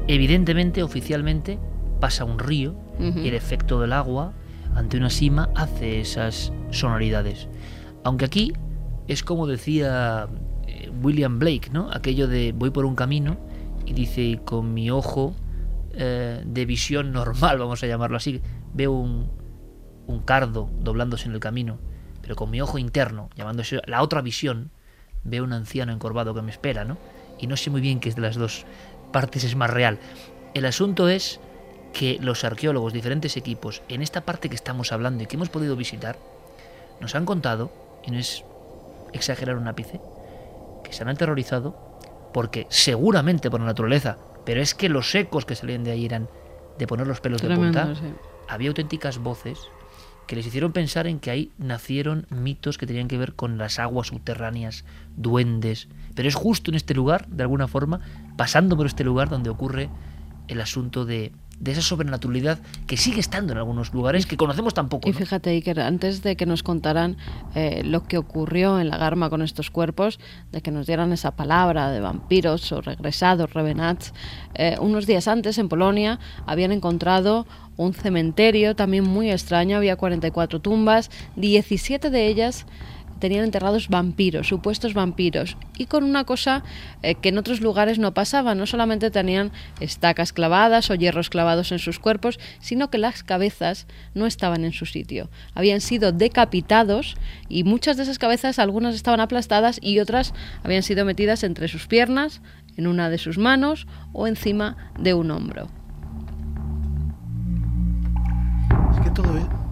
evidentemente, oficialmente, pasa un río y el efecto del agua ante una sima hace esas sonoridades. Aunque aquí es como decía eh, William Blake, ¿no? Aquello de voy por un camino y dice con mi ojo eh, de visión normal, vamos a llamarlo así, veo un, un cardo doblándose en el camino, pero con mi ojo interno, llamándose la otra visión, veo un anciano encorvado que me espera, ¿no? Y no sé muy bien qué es de las dos partes es más real. El asunto es que los arqueólogos, diferentes equipos, en esta parte que estamos hablando y que hemos podido visitar, nos han contado, y no es exagerar un ápice, que se han aterrorizado porque seguramente por naturaleza, pero es que los ecos que salían de ahí eran de poner los pelos de punta, había auténticas voces que les hicieron pensar en que ahí nacieron mitos que tenían que ver con las aguas subterráneas, duendes. Pero es justo en este lugar, de alguna forma, pasando por este lugar donde ocurre el asunto de, de esa sobrenaturalidad que sigue estando en algunos lugares que conocemos tampoco. Y fíjate, Iker, antes de que nos contaran eh, lo que ocurrió en la Garma con estos cuerpos, de que nos dieran esa palabra de vampiros o regresados, revenats, eh, unos días antes en Polonia habían encontrado un cementerio también muy extraño, había 44 tumbas, 17 de ellas tenían enterrados vampiros, supuestos vampiros, y con una cosa eh, que en otros lugares no pasaba, no solamente tenían estacas clavadas o hierros clavados en sus cuerpos, sino que las cabezas no estaban en su sitio, habían sido decapitados y muchas de esas cabezas, algunas estaban aplastadas y otras habían sido metidas entre sus piernas, en una de sus manos o encima de un hombro. Es que todo, e-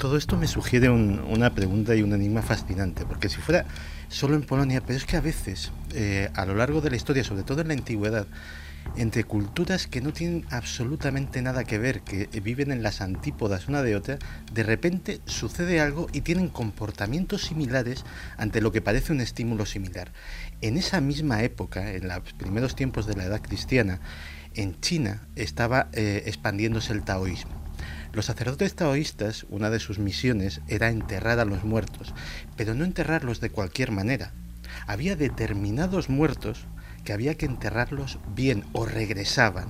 todo esto me sugiere un- una pregunta y un enigma fascinante, porque si fuera solo en Polonia, pero es que a veces, eh, a lo largo de la historia, sobre todo en la antigüedad, entre culturas que no tienen absolutamente nada que ver, que viven en las antípodas una de otra, de repente sucede algo y tienen comportamientos similares ante lo que parece un estímulo similar. En esa misma época, en los primeros tiempos de la edad cristiana, en China estaba eh, expandiéndose el taoísmo. Los sacerdotes taoístas, una de sus misiones era enterrar a los muertos, pero no enterrarlos de cualquier manera. Había determinados muertos que había que enterrarlos bien o regresaban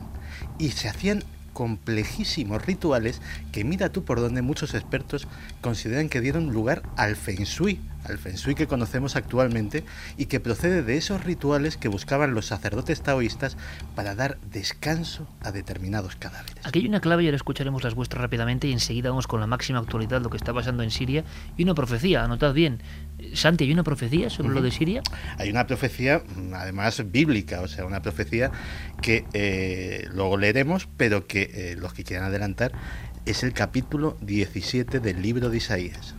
y se hacían complejísimos rituales que mira tú por donde muchos expertos consideran que dieron lugar al feng shui, al feng shui que conocemos actualmente y que procede de esos rituales que buscaban los sacerdotes taoístas para dar descanso a determinados cadáveres. Aquí hay una clave y ahora escucharemos las vuestras rápidamente y enseguida vamos con la máxima actualidad, lo que está pasando en Siria y una profecía, anotad bien. Eh, Santi, ¿hay una profecía sobre lo de Siria? Hay una profecía, mm, además bíblica, o sea, una profecía que eh, luego leeremos, pero que eh, los que quieran adelantar es el capítulo 17 del libro de Isaías.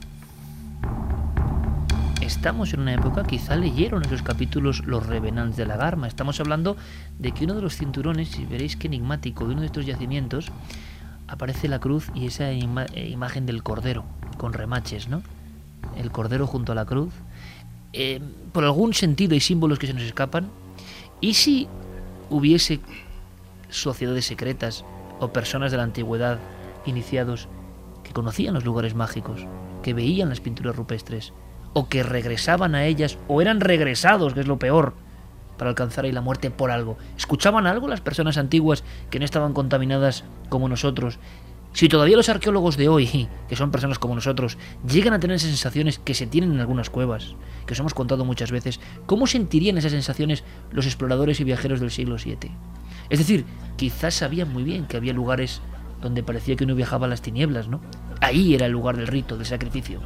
Estamos en una época, quizá leyeron esos capítulos los revenants de la Garma. Estamos hablando de que uno de los cinturones, y veréis qué enigmático, de uno de estos yacimientos, aparece la cruz y esa eh, imagen del cordero, con remaches, ¿no? El cordero junto a la cruz. Eh, por algún sentido hay símbolos que se nos escapan. ¿Y si hubiese sociedades secretas o personas de la antigüedad iniciados que conocían los lugares mágicos, que veían las pinturas rupestres, o que regresaban a ellas, o eran regresados, que es lo peor, para alcanzar ahí la muerte por algo. ¿Escuchaban algo las personas antiguas que no estaban contaminadas como nosotros? Si todavía los arqueólogos de hoy, que son personas como nosotros, llegan a tener sensaciones que se tienen en algunas cuevas, que os hemos contado muchas veces, ¿cómo sentirían esas sensaciones los exploradores y viajeros del siglo VII? Es decir, quizás sabían muy bien que había lugares donde parecía que uno viajaba a las tinieblas, ¿no? Ahí era el lugar del rito, del sacrificio.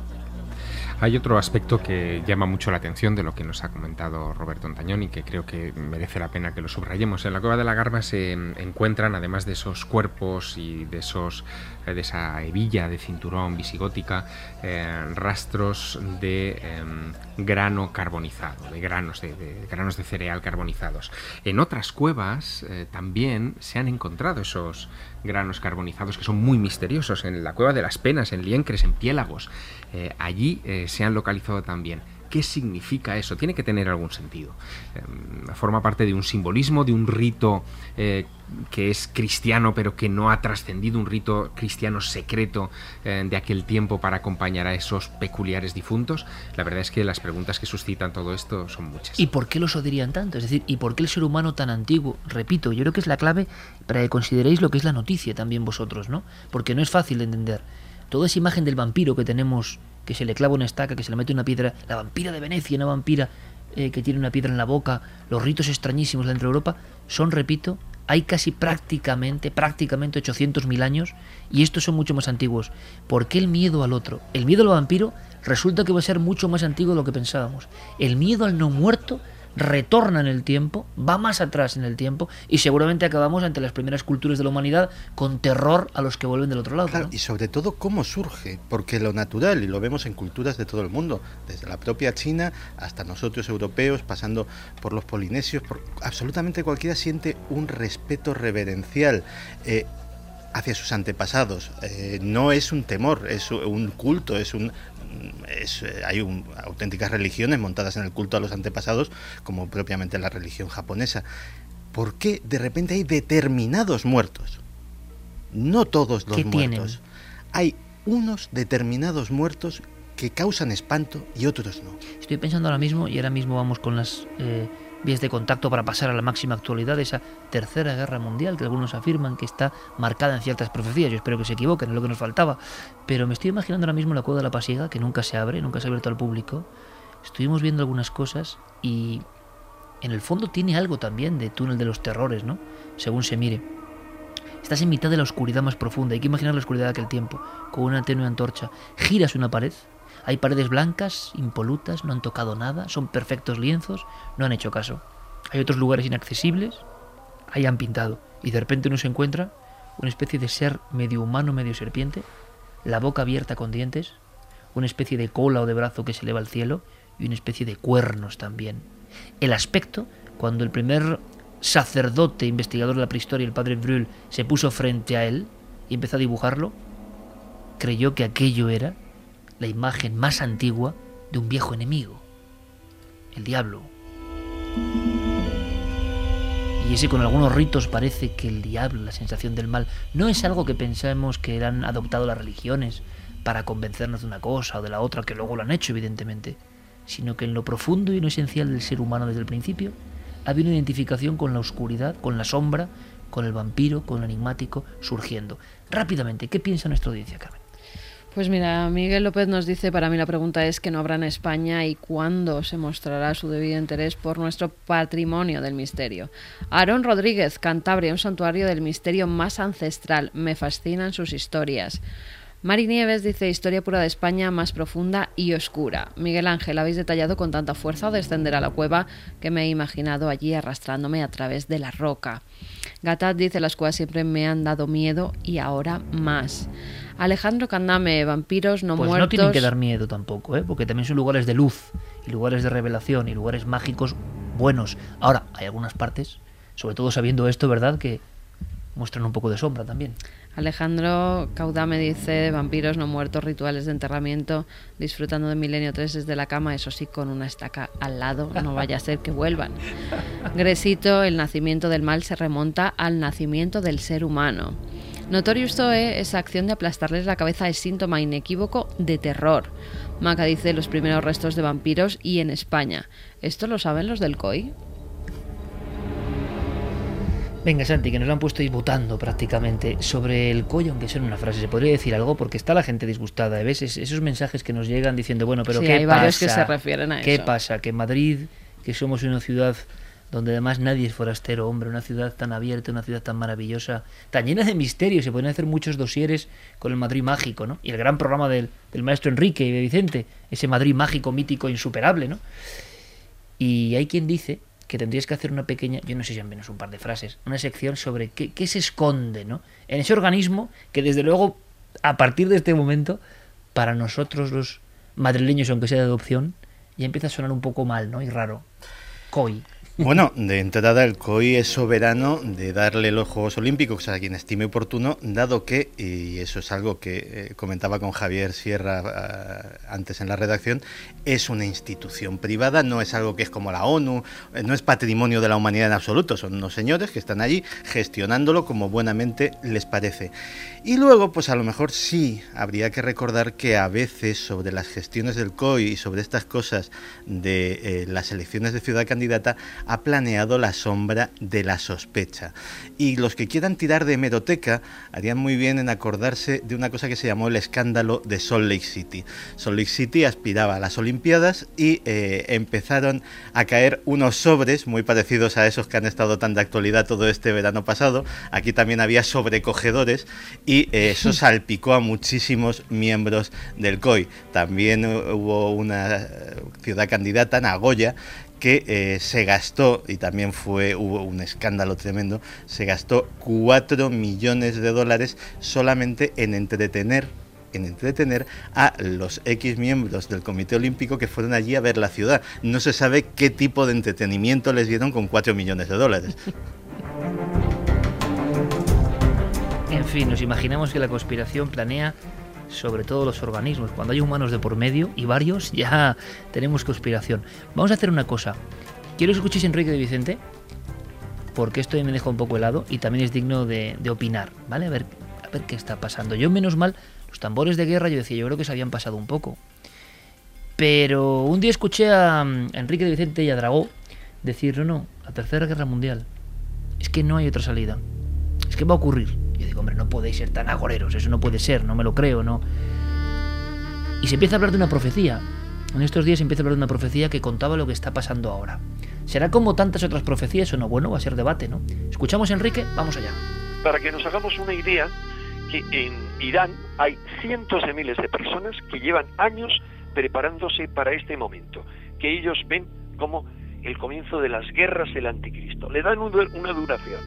Hay otro aspecto que llama mucho la atención de lo que nos ha comentado Roberto Antañón y que creo que merece la pena que lo subrayemos. En la cueva de la Garba se encuentran, además de esos cuerpos y de esos eh, de esa hebilla de cinturón visigótica, eh, rastros de em, grano carbonizado, de granos de, de granos de cereal carbonizados. En otras cuevas eh, también se han encontrado esos granos carbonizados que son muy misteriosos. En la cueva de las Penas, en Liencres, en Piélagos, eh, allí eh, se han localizado también. ¿Qué significa eso? Tiene que tener algún sentido. Eh, forma parte de un simbolismo, de un rito eh, que es cristiano, pero que no ha trascendido, un rito cristiano secreto de aquel tiempo para acompañar a esos peculiares difuntos. La verdad es que las preguntas que suscitan todo esto son muchas. ¿Y por qué los odiarían tanto? Es decir, ¿y por qué el ser humano tan antiguo? Repito, yo creo que es la clave para que consideréis lo que es la noticia también vosotros, ¿no? Porque no es fácil de entender. Toda esa imagen del vampiro que tenemos, que se le clava una estaca, que se le mete una piedra, la vampira de Venecia, una vampira eh, que tiene una piedra en la boca, los ritos extrañísimos dentro de Europa, son, repito, hay casi prácticamente, prácticamente 800.000 años y estos son mucho más antiguos. ¿Por qué el miedo al otro? El miedo al vampiro resulta que va a ser mucho más antiguo de lo que pensábamos. El miedo al no muerto retorna en el tiempo, va más atrás en el tiempo y seguramente acabamos ante las primeras culturas de la humanidad con terror a los que vuelven del otro lado. Claro, ¿no? y sobre todo cómo surge, porque lo natural, y lo vemos en culturas de todo el mundo, desde la propia China hasta nosotros europeos, pasando por los polinesios, por absolutamente cualquiera siente un respeto reverencial. Eh, hacia sus antepasados. Eh, no es un temor, es un culto, es un, es, eh, hay un, auténticas religiones montadas en el culto a los antepasados, como propiamente la religión japonesa. ¿Por qué de repente hay determinados muertos? No todos los muertos. Hay unos determinados muertos que causan espanto y otros no. Estoy pensando ahora mismo, y ahora mismo vamos con las eh, vías de contacto para pasar a la máxima actualidad de esa tercera guerra mundial que algunos afirman que está marcada en ciertas profecías. Yo espero que se equivoquen, es lo que nos faltaba. Pero me estoy imaginando ahora mismo la cueva de la pasiega, que nunca se abre, nunca se ha abierto al público. Estuvimos viendo algunas cosas y en el fondo tiene algo también de túnel de los terrores, ¿no? Según se mire. Estás en mitad de la oscuridad más profunda. Hay que imaginar la oscuridad de aquel tiempo, con una tenue antorcha. Giras una pared. Hay paredes blancas, impolutas, no han tocado nada, son perfectos lienzos, no han hecho caso. Hay otros lugares inaccesibles, ahí han pintado. Y de repente uno se encuentra una especie de ser medio humano, medio serpiente, la boca abierta con dientes, una especie de cola o de brazo que se eleva al cielo y una especie de cuernos también. El aspecto, cuando el primer sacerdote investigador de la prehistoria, el padre Brühl, se puso frente a él y empezó a dibujarlo, creyó que aquello era la imagen más antigua de un viejo enemigo, el diablo. Y ese con algunos ritos parece que el diablo, la sensación del mal, no es algo que pensemos que han adoptado las religiones para convencernos de una cosa o de la otra, que luego lo han hecho evidentemente, sino que en lo profundo y en lo esencial del ser humano desde el principio había una identificación con la oscuridad, con la sombra, con el vampiro, con el enigmático surgiendo. Rápidamente, ¿qué piensa nuestra audiencia, Carmen? Pues mira, Miguel López nos dice, para mí la pregunta es que no habrá en España y cuándo se mostrará su debido interés por nuestro patrimonio del misterio. Aarón Rodríguez, Cantabria, un santuario del misterio más ancestral. Me fascinan sus historias. Mari Nieves dice historia pura de España más profunda y oscura. Miguel Ángel, habéis detallado con tanta fuerza descender a la cueva que me he imaginado allí arrastrándome a través de la roca. Gatat dice las cuevas siempre me han dado miedo y ahora más. Alejandro Candame, vampiros no Pues muertos. no tienen que dar miedo tampoco, ¿eh? porque también son lugares de luz, y lugares de revelación, y lugares mágicos buenos. Ahora, hay algunas partes, sobre todo sabiendo esto, ¿verdad?, que muestran un poco de sombra también. Alejandro Caudame dice vampiros no muertos, rituales de enterramiento, disfrutando de Milenio 3 desde la cama, eso sí, con una estaca al lado, no vaya a ser que vuelvan. Gresito, el nacimiento del mal se remonta al nacimiento del ser humano. Notorious Toe, esa acción de aplastarles la cabeza es síntoma inequívoco de terror. Maca dice los primeros restos de vampiros y en España. ¿Esto lo saben los del COI? Venga, Santi, que nos lo han puesto ahí votando prácticamente sobre el cuello, aunque sea en una frase. ¿Se podría decir algo? Porque está la gente disgustada. ¿Ves? Es- esos mensajes que nos llegan diciendo, bueno, pero Sí, ¿qué hay pasa? varios que se refieren a ¿Qué eso. pasa? Que Madrid, que somos una ciudad donde además nadie es forastero, hombre, una ciudad tan abierta, una ciudad tan maravillosa, tan llena de misterios, se pueden hacer muchos dosieres con el Madrid mágico, ¿no? Y el gran programa del, del maestro Enrique y de Vicente, ese Madrid mágico, mítico, insuperable, ¿no? Y hay quien dice que tendrías que hacer una pequeña, yo no sé si al menos un par de frases, una sección sobre qué, qué se esconde ¿no? en ese organismo que desde luego, a partir de este momento, para nosotros los madrileños, aunque sea de adopción, ya empieza a sonar un poco mal ¿no? y raro. COI. Bueno, de entrada el COI es soberano de darle los Juegos Olímpicos a quien estime oportuno, dado que, y eso es algo que eh, comentaba con Javier Sierra ah, antes en la redacción, es una institución privada, no es algo que es como la ONU, eh, no es patrimonio de la humanidad en absoluto, son unos señores que están allí gestionándolo como buenamente les parece. Y luego, pues a lo mejor sí habría que recordar que a veces sobre las gestiones del COI y sobre estas cosas de eh, las elecciones de ciudad candidata ha planeado la sombra de la sospecha. Y los que quieran tirar de hemeroteca harían muy bien en acordarse de una cosa que se llamó el escándalo de Salt Lake City. Salt Lake City aspiraba a las Olimpiadas y eh, empezaron a caer unos sobres muy parecidos a esos que han estado tan de actualidad todo este verano pasado. Aquí también había sobrecogedores y eh, eso salpicó a muchísimos miembros del COI. También eh, hubo una ciudad candidata, Nagoya, que eh, se gastó, y también fue, hubo un escándalo tremendo, se gastó 4 millones de dólares solamente en entretener en entretener a los X miembros del Comité Olímpico que fueron allí a ver la ciudad. No se sabe qué tipo de entretenimiento les dieron con 4 millones de dólares. En En fin, nos imaginamos que la conspiración planea sobre todo los organismos. Cuando hay humanos de por medio y varios, ya tenemos conspiración. Vamos a hacer una cosa. Quiero que escuchéis Enrique de Vicente, porque esto me deja un poco helado y también es digno de, opinar, ¿vale? A ver, a ver qué está pasando. Yo, menos mal, los tambores de guerra, yo decía, yo creo que se habían pasado un poco. Pero un día escuché a, Enrique de Vicente y a Dragó decir, no, no, la Tercera Guerra Mundial. Es que no hay otra salida. Es que va a ocurrir. Hombre, no podéis ser tan agoreros, eso no puede ser, no me lo creo, ¿no? Y se empieza a hablar de una profecía. En estos días se empieza a hablar de una profecía que contaba lo que está pasando ahora. ¿Será como tantas otras profecías o no? Bueno, va a ser debate, ¿no? Escuchamos Enrique, vamos allá. Para que nos hagamos una idea, que en Irán hay cientos de miles de personas que llevan años preparándose para este momento, que ellos ven como el comienzo de las guerras del anticristo. Le dan una duración.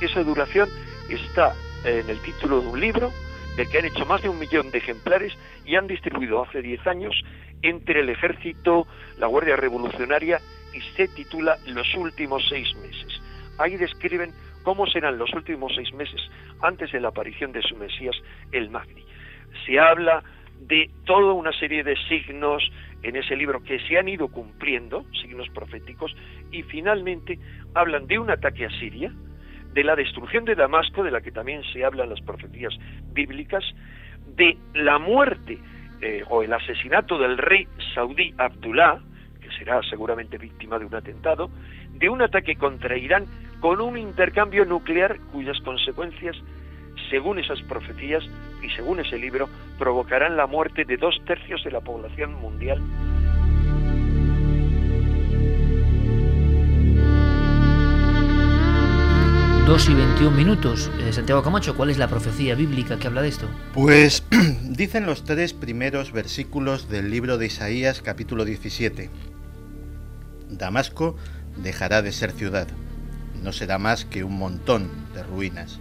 Esa duración está en el título de un libro del que han hecho más de un millón de ejemplares y han distribuido hace 10 años entre el ejército, la Guardia Revolucionaria y se titula Los últimos seis meses. Ahí describen cómo serán los últimos seis meses antes de la aparición de su Mesías, el Magni. Se habla de toda una serie de signos en ese libro que se han ido cumpliendo, signos proféticos, y finalmente hablan de un ataque a Siria, de la destrucción de Damasco, de la que también se habla en las profecías bíblicas, de la muerte eh, o el asesinato del rey saudí Abdullah, que será seguramente víctima de un atentado, de un ataque contra Irán con un intercambio nuclear cuyas consecuencias, según esas profecías y según ese libro, provocarán la muerte de dos tercios de la población mundial 2 y 21 minutos. Eh, Santiago Camacho, ¿cuál es la profecía bíblica que habla de esto? Pues dicen los tres primeros versículos del libro de Isaías capítulo 17. Damasco dejará de ser ciudad, no será más que un montón de ruinas.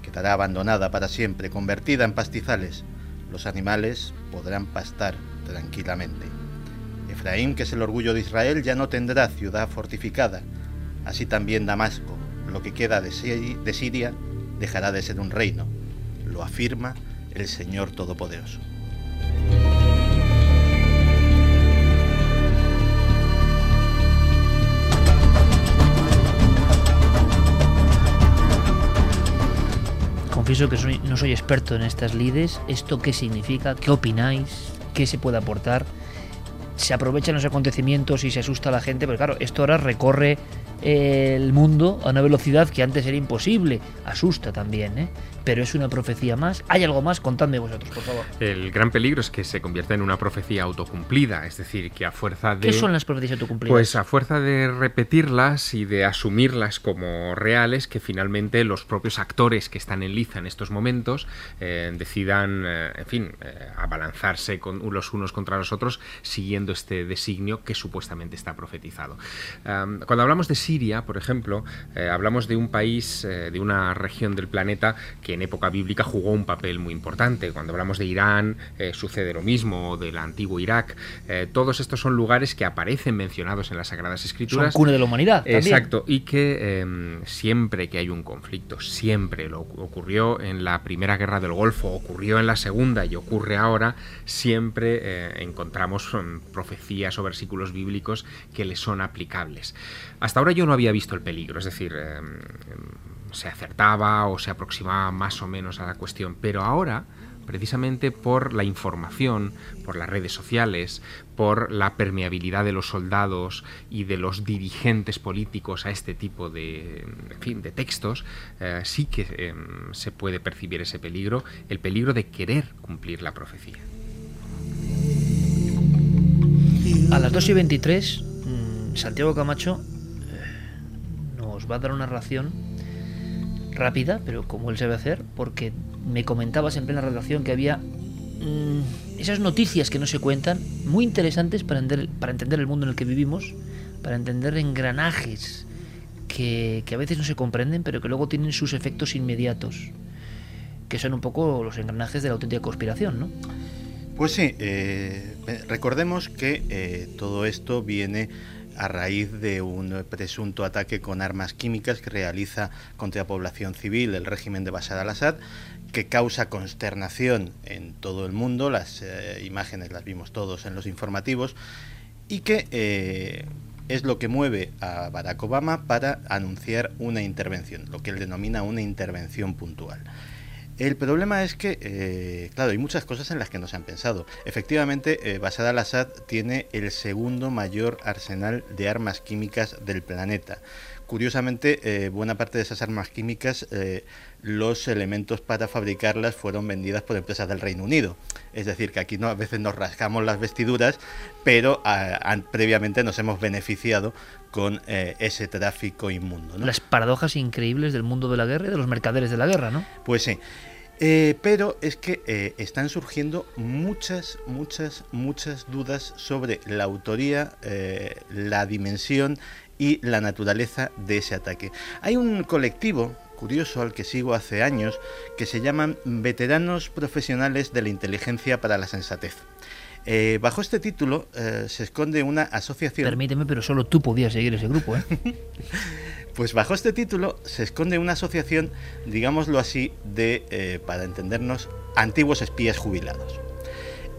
Quedará abandonada para siempre, convertida en pastizales. Los animales podrán pastar tranquilamente. Efraín, que es el orgullo de Israel, ya no tendrá ciudad fortificada. Así también Damasco lo que queda de Siria dejará de ser un reino, lo afirma el Señor Todopoderoso. Confieso que no soy experto en estas lides. ¿Esto qué significa? ¿Qué opináis? ¿Qué se puede aportar? ¿Se aprovechan los acontecimientos y se asusta a la gente? Pero claro, esto ahora recorre el mundo a una velocidad que antes era imposible. Asusta también, ¿eh? Pero es una profecía más. ¿Hay algo más? Contadme vosotros, por favor. El gran peligro es que se convierta en una profecía autocumplida, es decir, que a fuerza de... ¿Qué son las profecías autocumplidas? Pues a fuerza de repetirlas y de asumirlas como reales, que finalmente los propios actores que están en liza en estos momentos eh, decidan, eh, en fin, eh, abalanzarse con los unos contra los otros siguiendo este designio que supuestamente está profetizado. cuando hablamos de Siria, por ejemplo, hablamos de un país, de una región del planeta que en época bíblica jugó un papel muy importante. Cuando hablamos de Irán eh, sucede lo mismo, del antiguo Irak. Eh, todos estos son lugares que aparecen mencionados en las Sagradas Escrituras. Son cuna de la humanidad. Exacto, y que em, siempre que hay un conflicto, siempre lo ocurrió en la Primera Guerra del Golfo, ocurrió en la Segunda y ocurre ahora, siempre eh, encontramos em, profecías o versículos bíblicos que le son aplicables. Hasta ahora yo no había visto el peligro, es decir, em, se acertaba o se aproximaba más o menos a la cuestión, pero ahora precisamente por la información, por las redes sociales, por la permeabilidad de los soldados y de los dirigentes políticos a este tipo de, fin, de textos, eh, sí que em, se puede percibir ese peligro, el peligro de querer cumplir la profecía. A las 2 y 23, mm, Santiago Camacho eh, nos va a dar una ración rápida, pero como él sabe hacer, porque me comentabas en plena redacción que había mm, esas noticias que no se cuentan, muy interesantes para entender, para entender el mundo en el que vivimos, para entender engranajes que, a veces no se comprenden, pero que luego tienen sus efectos inmediatos, que son un poco los engranajes de la auténtica conspiración, ¿no? Pues sí, eh, recordemos que eh, todo esto viene a raíz de un presunto ataque con armas químicas que realiza contra la población civil el régimen de Bashar al-Assad que causa consternación en todo el mundo, las eh, imágenes las vimos todos en los informativos, y que eh, es lo que mueve a Barack Obama para anunciar una intervención, lo que él denomina una intervención puntual. El problema es que, eh, claro, hay muchas cosas en las que no se han pensado. Efectivamente, Bashar al-Assad tiene el segundo mayor arsenal de armas químicas del planeta. Curiosamente, buena parte de esas armas químicas los elementos para fabricarlas fueron vendidas por empresas del Reino Unido. Es decir, que aquí no, a veces nos rascamos las vestiduras, pero ah, previamente nos hemos beneficiado con eh, ese tráfico inmundo. Las paradojas increíbles del mundo de la guerra y de los mercaderes de la guerra, ¿no? Pues sí. Eh, pero es que eh, están surgiendo muchas, muchas, muchas dudas sobre la autoría, la dimensión y la naturaleza de ese ataque. Hay un colectivo curioso al que sigo hace años, que se llaman Veteranos Profesionales de la Inteligencia para la Sensatez. Eh, bajo este título eh, se esconde una asociación... Permíteme, pero solo tú podías seguir ese grupo, ¿eh? pues bajo este título se esconde una asociación, digámoslo así, de, para entendernos, antiguos espías jubilados.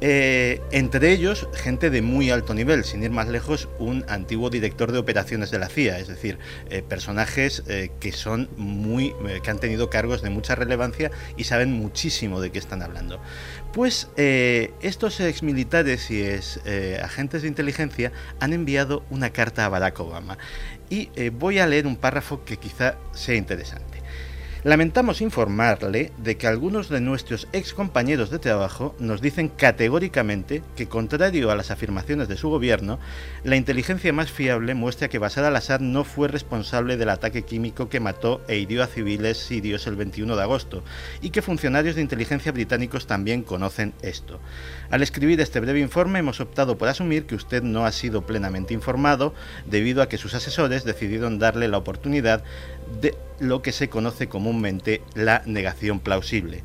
Eh, entre ellos, gente de muy alto nivel, sin ir más lejos, un antiguo director de operaciones de la CIA, es decir, eh, personajes eh, que son muy, que han tenido cargos de mucha relevancia y saben muchísimo de qué están hablando. Pues estos exmilitares y agentes de inteligencia han enviado una carta a Barack Obama y voy a leer un párrafo que quizá sea interesante. Lamentamos informarle de que algunos de nuestros ex compañeros de trabajo nos dicen categóricamente que, contrario a las afirmaciones de su gobierno, la inteligencia más fiable muestra que Bashar al-Assad no fue responsable del ataque químico que mató e hirió a civiles sirios el 21 de agosto, y que funcionarios de inteligencia británicos también conocen esto. Al escribir este breve informe hemos optado por asumir que usted no ha sido plenamente informado debido a que sus asesores decidieron darle la oportunidad de lo que se conoce comúnmente la negación plausible.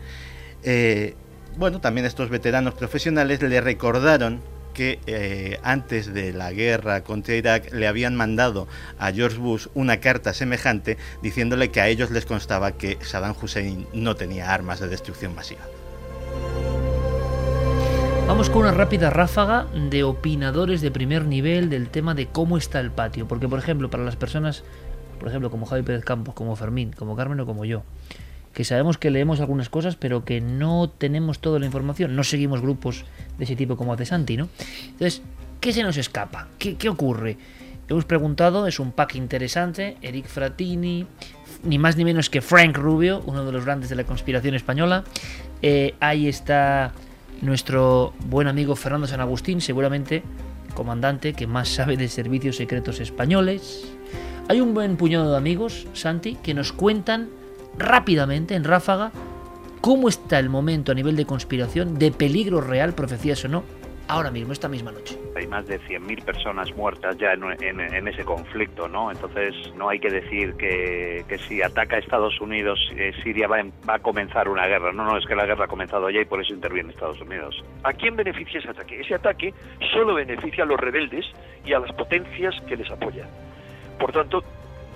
Eh, bueno, también estos veteranos profesionales le recordaron que eh, antes de la guerra contra Irak le habían mandado a George Bush una carta semejante diciéndole que a ellos les constaba que Saddam Hussein no tenía armas de destrucción masiva. Vamos con una rápida ráfaga de opinadores de primer nivel del tema de cómo está el patio, porque por ejemplo para las personas por ejemplo, como Javi Pérez Campos, como Fermín, como Carmen o como yo, que sabemos que leemos algunas cosas, pero que no tenemos toda la información, no seguimos grupos de ese tipo como hace Santi, ¿no? Entonces, ¿qué se nos escapa? ¿Qué, ocurre? Hemos preguntado, es un pack interesante, Eric Fratini, ni más ni menos que Frank Rubio, uno de los grandes de la conspiración española. Eh, ahí está nuestro buen amigo Fernando San Agustín, seguramente comandante que más sabe de servicios secretos españoles. Hay un buen puñado de amigos, Santi, que nos cuentan rápidamente, en ráfaga, cómo está el momento a nivel de conspiración, de peligro real, profecías o no, ahora mismo, esta misma noche. Hay más de 100.000 personas muertas ya en, ese conflicto, ¿no? Entonces no hay que decir que, si ataca a Estados Unidos, eh, Siria va, va, a comenzar una guerra. No, no, es que la guerra ha comenzado ya y por eso interviene Estados Unidos. ¿A quién beneficia ese ataque? Ese ataque solo beneficia a los rebeldes y a las potencias que les apoyan. Por tanto,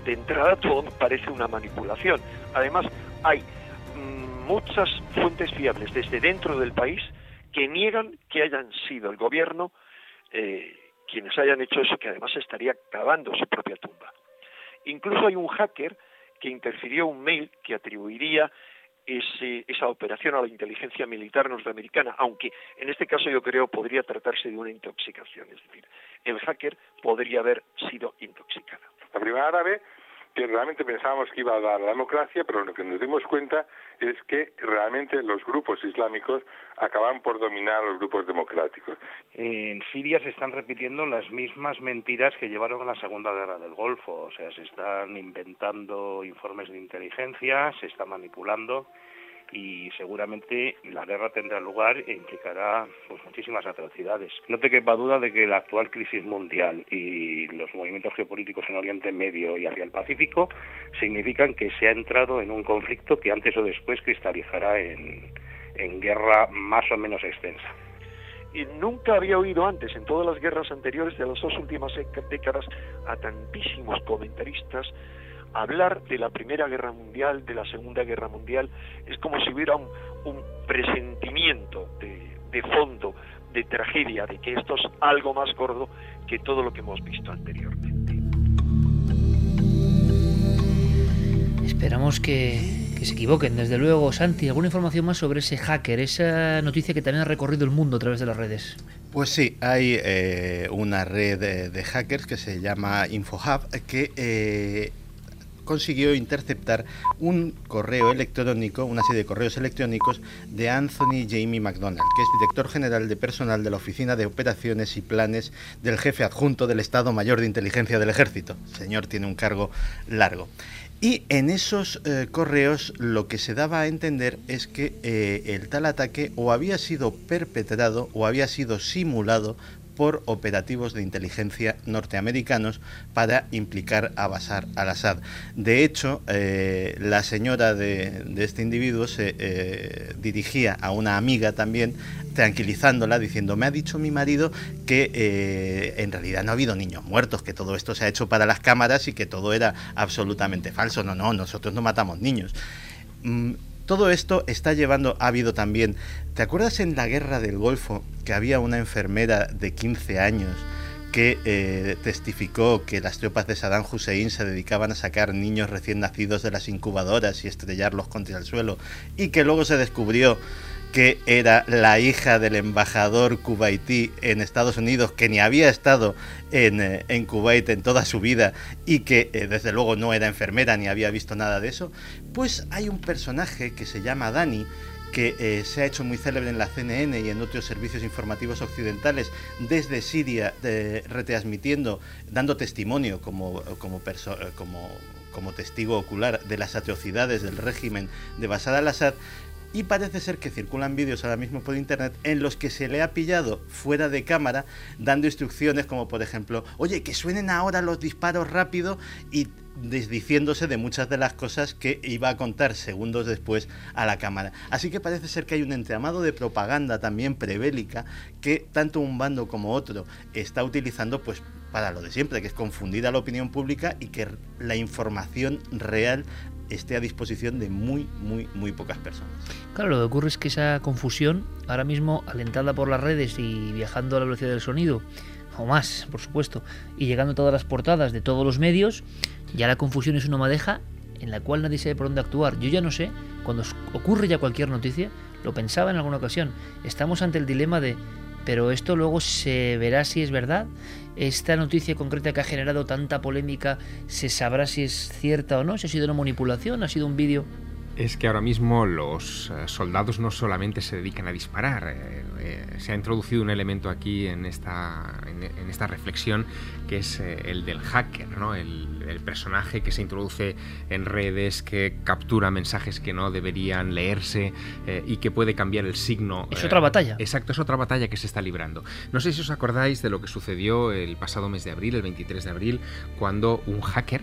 de entrada todo parece una manipulación. Además, hay mm, muchas fuentes fiables desde dentro del país que niegan que hayan sido el gobierno eh, quienes hayan hecho eso, que además estaría cavando su propia tumba. Incluso hay un hacker que interfirió un mail que atribuiría esa operación a la inteligencia militar norteamericana, aunque en este caso yo creo podría tratarse de una intoxicación, es decir, el hacker podría haber sido intoxicado. La primera árabe que realmente pensábamos que iba a dar la democracia, pero lo que nos dimos cuenta es que realmente los grupos islámicos acaban por dominar a los grupos democráticos. En Siria se están repitiendo las mismas mentiras que llevaron a la Segunda Guerra del Golfo, o sea, se están inventando informes de inteligencia, se está manipulando y seguramente la guerra tendrá lugar e implicará pues, muchísimas atrocidades. No te quepa duda de que la actual crisis mundial y los movimientos geopolíticos en Oriente Medio y hacia el Pacífico significan que se ha entrado en un conflicto que antes o después cristalizará en, en guerra más o menos extensa. Y nunca había oído antes, en todas las guerras anteriores de las dos últimas décadas, a tantísimos comentaristas hablar de la Primera Guerra Mundial, de la Segunda Guerra Mundial, es como si hubiera un, un presentimiento de, de fondo, de tragedia, de que esto es algo más gordo que todo lo que hemos visto anteriormente. Esperamos que, que se equivoquen. Desde luego, Santi, ¿alguna información más sobre ese hacker, esa noticia que también ha recorrido el mundo a través de las redes? Pues sí, hay eh, una red de, de, hackers que se llama InfoHub que eh, consiguió interceptar un correo electrónico, una serie de correos electrónicos de Anthony Jamie McDonald, que es director general de personal de la Oficina de Operaciones y Planes del jefe adjunto del Estado Mayor de Inteligencia del Ejército. El señor tiene un cargo largo. Y en esos eh, correos lo que se daba a entender es que eh, el tal ataque o había sido perpetrado o había sido simulado por operativos de inteligencia norteamericanos para implicar a Bashar al-Assad. De hecho, eh, la señora de, este individuo se eh, dirigía a una amiga también, tranquilizándola, diciendo, me ha dicho mi marido que eh, en realidad no ha habido niños muertos, que todo esto se ha hecho para las cámaras y que todo era absolutamente falso. No, no, nosotros no matamos niños. Mm, todo esto está llevando, ha habido también, ¿te acuerdas en la guerra del Golfo que había una enfermera de 15 años que eh, testificó que las tropas de Saddam Hussein se dedicaban a sacar niños recién nacidos de las incubadoras y estrellarlos contra el suelo y que luego se descubrió que era la hija del embajador kuwaití en Estados Unidos, que ni había estado en, eh, en Kuwait en toda su vida y que eh, desde luego no era enfermera ni había visto nada de eso, pues hay un personaje que se llama Dani, que eh, se ha hecho muy célebre en la CNN y en otros servicios informativos occidentales desde Siria, retransmitiendo, dando testimonio como, como, como, como testigo ocular de las atrocidades del régimen de Bashar al-Assad, y parece ser que circulan vídeos ahora mismo por internet en los que se le ha pillado fuera de cámara dando instrucciones como por ejemplo, oye, que suenen ahora los disparos rápido y desdiciéndose de muchas de las cosas que iba a contar segundos después a la cámara. Así que parece ser que hay un entramado de propaganda también prebélica que tanto un bando como otro está utilizando pues para lo de siempre, que es confundir a la opinión pública y que la información real esté a disposición de muy, muy, muy pocas personas. Claro, lo que ocurre es que esa confusión, ahora mismo alentada por las redes y viajando a la velocidad del sonido, o más, por supuesto, y llegando a todas las portadas de todos los medios, ya la confusión es una madeja en la cual nadie sabe por dónde actuar. Yo ya no sé, cuando ocurre ya cualquier noticia, lo pensaba en alguna ocasión, estamos ante el dilema de, pero esto luego se verá si es verdad, esta noticia concreta que ha generado tanta polémica, se sabrá si es cierta o no, si ha sido una manipulación, ha sido un vídeo es que ahora mismo los soldados no solamente se dedican a disparar, eh, eh, se ha introducido un elemento aquí en esta, en, esta reflexión que es eh, el del hacker, ¿no? El, personaje que se introduce en redes, que captura mensajes que no deberían leerse eh, y que puede cambiar el signo. Es otra batalla. Exacto, es otra batalla que se está librando. No sé si os acordáis de lo que sucedió el pasado mes de abril, el 23 de abril, cuando un hacker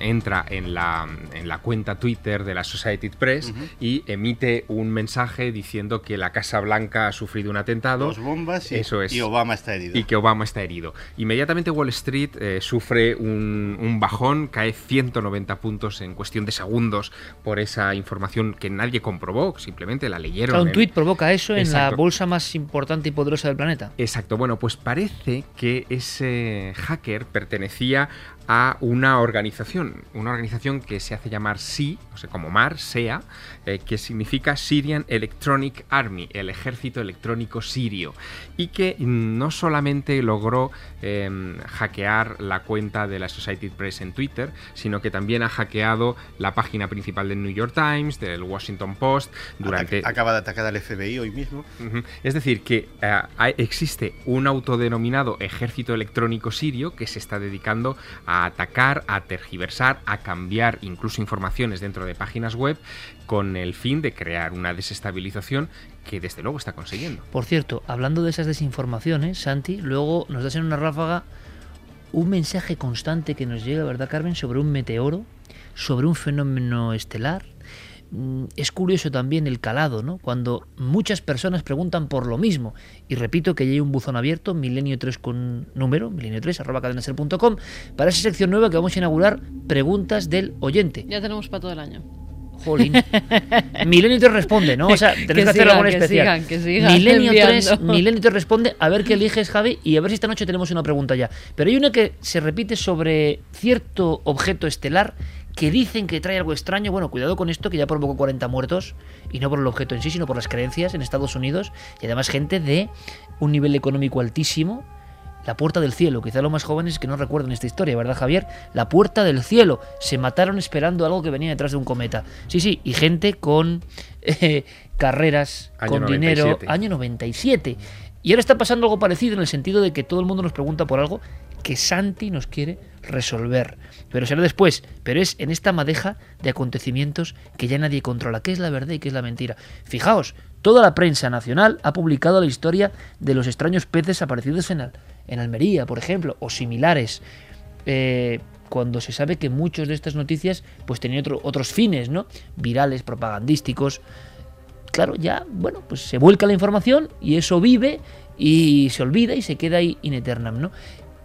entra en la, en la cuenta Twitter de la Society Press uh -huh. y emite un mensaje diciendo que la Casa Blanca ha sufrido un atentado. Dos bombas y, Eso es, y Obama está herido. Y que Obama está herido. Inmediatamente Wall Street eh, sufre un, un, bajón, cae 190 puntos en cuestión de segundos por esa información que nadie comprobó, simplemente la leyeron. Claro, un tuit provoca eso Exacto. en la bolsa más importante y poderosa del planeta. Exacto, bueno, pues parece que ese hacker pertenecía a una organización, una organización que se hace llamar SI, o sea, como MAR, SEA, eh, que significa Syrian Electronic Army, el ejército electrónico sirio, y que no solamente logró eh, hackear la cuenta de la Society Press en Twitter, sino que también ha hackeado la página principal del New York Times, del Washington Post, durante... Acaba de atacar al FBI hoy mismo. Uh -huh. Es decir, que eh, existe un autodenominado ejército electrónico sirio que se está dedicando a atacar, a tergiversar, a cambiar incluso informaciones dentro de páginas web con el fin de crear una desestabilización que desde luego está consiguiendo. Por cierto, hablando de esas desinformaciones, Santi, luego nos das en una ráfaga un mensaje constante que nos llega, ¿verdad, Carmen?, sobre un meteoro, sobre un fenómeno estelar, es curioso también el calado, ¿no? Cuando muchas personas preguntan por lo mismo. Y repito que ya hay un buzón abierto, milenio 3 con número, milenio 3 arroba cadenaser.com, para esa sección nueva que vamos a inaugurar, preguntas del oyente. Ya tenemos para todo el año. Jolín. Milenio 3 responde, ¿no? O sea, tenés que, Que hacer algo que especial. sigan, que sigan Milenio 3, enviando. Milenio 3 responde, a ver qué eliges, Javi, y a ver si esta noche tenemos una pregunta ya. Pero hay una que se repite sobre cierto objeto estelar que dicen que trae algo extraño. Bueno, cuidado con esto, que ya provocó 40 muertos, y no por el objeto en sí, sino por las creencias en Estados Unidos, y además gente de un nivel económico altísimo. La puerta del cielo, quizá los más jóvenes que no recuerden esta historia, ¿verdad Javier? La puerta del cielo. Se mataron esperando algo que venía detrás de un cometa. Sí, sí, y gente con eh, carreras, Año con dinero, 97. año 97. Y ahora está pasando algo parecido en el sentido de que todo el mundo nos pregunta por algo que Santi nos quiere resolver. Pero será después. Pero es en esta madeja de acontecimientos que ya nadie controla. ¿Qué es la verdad y qué es la mentira? Fijaos, toda la prensa nacional ha publicado la historia de los extraños peces aparecidos en, Al- en Almería, por ejemplo, o similares. Eh, cuando se sabe que muchas de estas noticias pues tenían otro- otros fines, ¿no? Virales, propagandísticos claro, ya, bueno, pues se vuelca la información y eso vive y se olvida y se queda ahí in eternam, ¿no?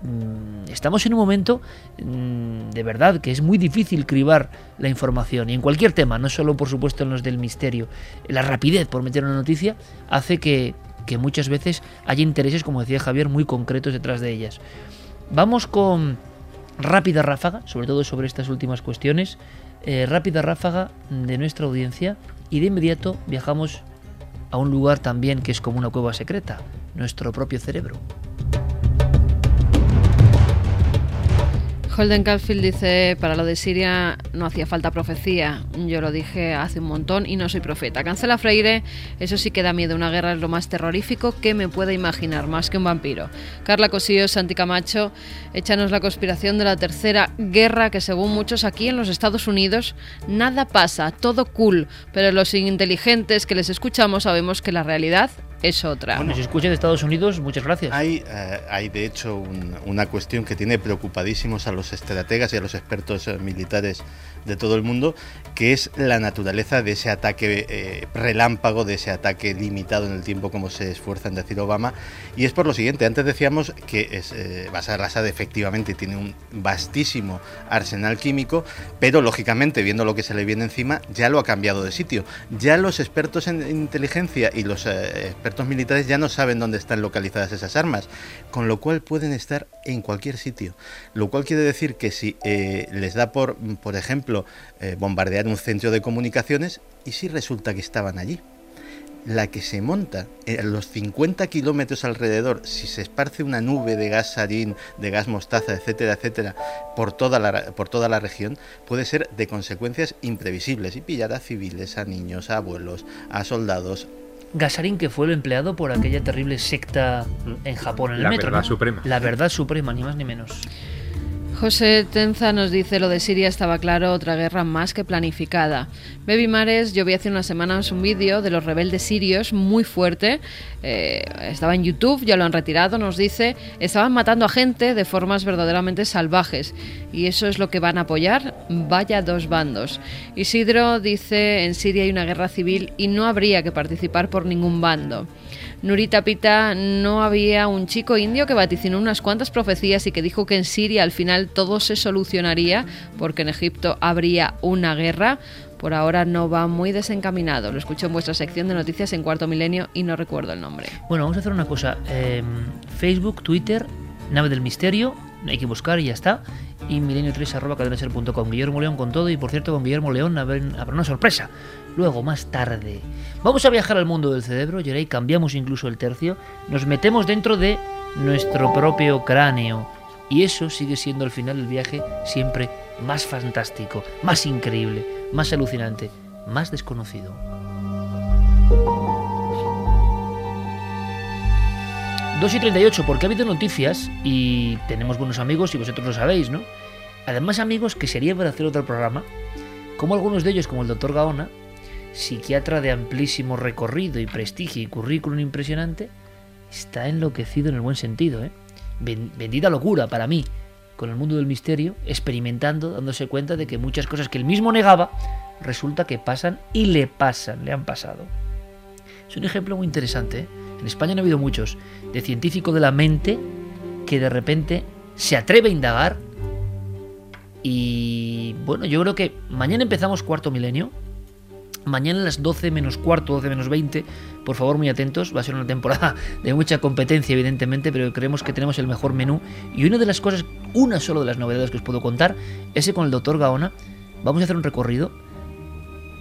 Mm, Estamos en un momento mm, de verdad que es muy difícil cribar la información y en cualquier tema, no solo por supuesto en los del misterio. La rapidez por meter una noticia hace que, que muchas veces haya intereses, como decía Javier, muy concretos detrás de ellas. Vamos con rápida ráfaga, sobre todo sobre estas últimas cuestiones, eh, rápida ráfaga de nuestra audiencia y de inmediato viajamos a un lugar también que es como una cueva secreta, nuestro propio cerebro. Holden Caulfield dice, para lo de Siria no hacía falta profecía. Yo lo dije hace un montón y no soy profeta. Cancela Freire, eso sí que da miedo. Una guerra es lo más terrorífico que me pueda imaginar, más que un vampiro. Carla Cosío, Santi Camacho, échanos la conspiración de la tercera guerra que según muchos aquí en los Estados Unidos nada pasa, todo cool. Pero los inteligentes que les escuchamos sabemos que la realidad es otra. Bueno, si escuchan de Estados Unidos, muchas gracias. Hay, eh, hay de hecho un- una cuestión que tiene preocupadísimos a los estrategas y a los expertos eh, militares de todo el mundo, que es la naturaleza de ese ataque eh, relámpago, de ese ataque limitado en el tiempo, como se esfuerza en decir Obama. Y es por lo siguiente, antes decíamos que es, eh, Bashar al-Assad efectivamente tiene un vastísimo arsenal químico, pero lógicamente, viendo lo que se le viene encima, ya lo ha cambiado de sitio. Ya los expertos en inteligencia y los eh, expertos militares ya no saben dónde están localizadas esas armas, con lo cual pueden estar en cualquier sitio. Lo cual quiere decir que si eh, les da por, por ejemplo, eh, bombardear un centro de comunicaciones, ¿y si resulta que estaban allí? la que se monta a los 50 kilómetros alrededor, si se esparce una nube de gas sarín, de gas mostaza, etcétera, etcétera, por toda la, por toda la región, puede ser de consecuencias imprevisibles y pillar a civiles, a niños, a abuelos, a soldados. Gasarín, que fue el empleado por aquella terrible secta en Japón, en el La metro. verdad ¿no? suprema. La verdad suprema, ni más ni menos. José Tenza nos dice lo de Siria estaba claro, otra guerra más que planificada. Baby Mares, yo vi hace unas semanas un vídeo de los rebeldes sirios muy fuerte. eh, estaba en YouTube, ya lo han retirado, nos dice. Estaban matando a gente de formas verdaderamente salvajes. Y eso es lo que van a apoyar. Vaya dos bandos. Isidro dice, en Siria hay una guerra civil y no habría que participar por ningún bando. Nurita Pita, no había un chico indio que vaticinó unas cuantas profecías y que dijo que en Siria al final todo se solucionaría porque en Egipto habría una guerra. Por ahora no va muy desencaminado. Lo escucho en vuestra sección de noticias en Cuarto Milenio y no recuerdo el nombre. Bueno, vamos a hacer una cosa. eh, Facebook, Twitter, Nave del Misterio, hay que buscar y ya está. Y milenio3 arroba cadenaser.com. Guillermo León con todo y por cierto con Guillermo León habrá una sorpresa. Luego, más tarde. Vamos a viajar al mundo del cerebro, y ahí cambiamos incluso el tercio. Nos metemos dentro de nuestro propio cráneo. Y eso sigue siendo al final del viaje siempre más fantástico, más increíble, más alucinante, más desconocido. 2 y 38, porque ha habido noticias y tenemos buenos amigos y vosotros lo sabéis, ¿no? Además, amigos que sería para hacer otro programa, como algunos de ellos, como el doctor Gaona, psiquiatra de amplísimo recorrido y prestigio y currículum impresionante, está enloquecido en el buen sentido, ¿eh? Ben- bendita locura para mí, con el mundo del misterio, experimentando, dándose cuenta de que muchas cosas que él mismo negaba, resulta que pasan y le pasan, le han pasado. Es un ejemplo muy interesante. ¿eh? En España no ha habido muchos de científico de la mente que de repente se atreve a indagar y bueno, yo creo que mañana empezamos cuarto milenio. Mañana a las 12 menos cuarto, 12 menos 20. Por favor, muy atentos. Va a ser una temporada de mucha competencia, evidentemente, pero creemos que tenemos el mejor menú. Y una de las cosas, una solo de las novedades que os puedo contar, es con el doctor Gaona vamos a hacer un recorrido.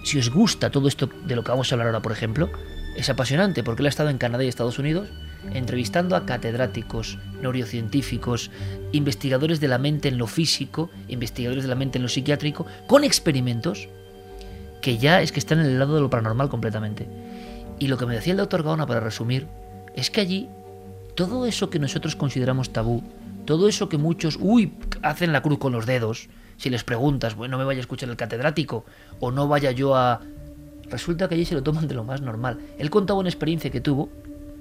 Si os gusta todo esto de lo que vamos a hablar ahora, por ejemplo, es apasionante porque él ha estado en Canadá y Estados Unidos entrevistando a catedráticos, neurocientíficos, investigadores de la mente en lo físico, investigadores de la mente en lo psiquiátrico, con experimentos que ya es que están en el lado de lo paranormal completamente. Y lo que me decía el doctor Gaona para resumir es que allí todo eso que nosotros consideramos tabú, todo eso que muchos, uy, hacen la cruz con los dedos, si les preguntas, bueno, no me vaya a escuchar el catedrático o no vaya yo a... Resulta que allí se lo toman de lo más normal. Él contaba una experiencia que tuvo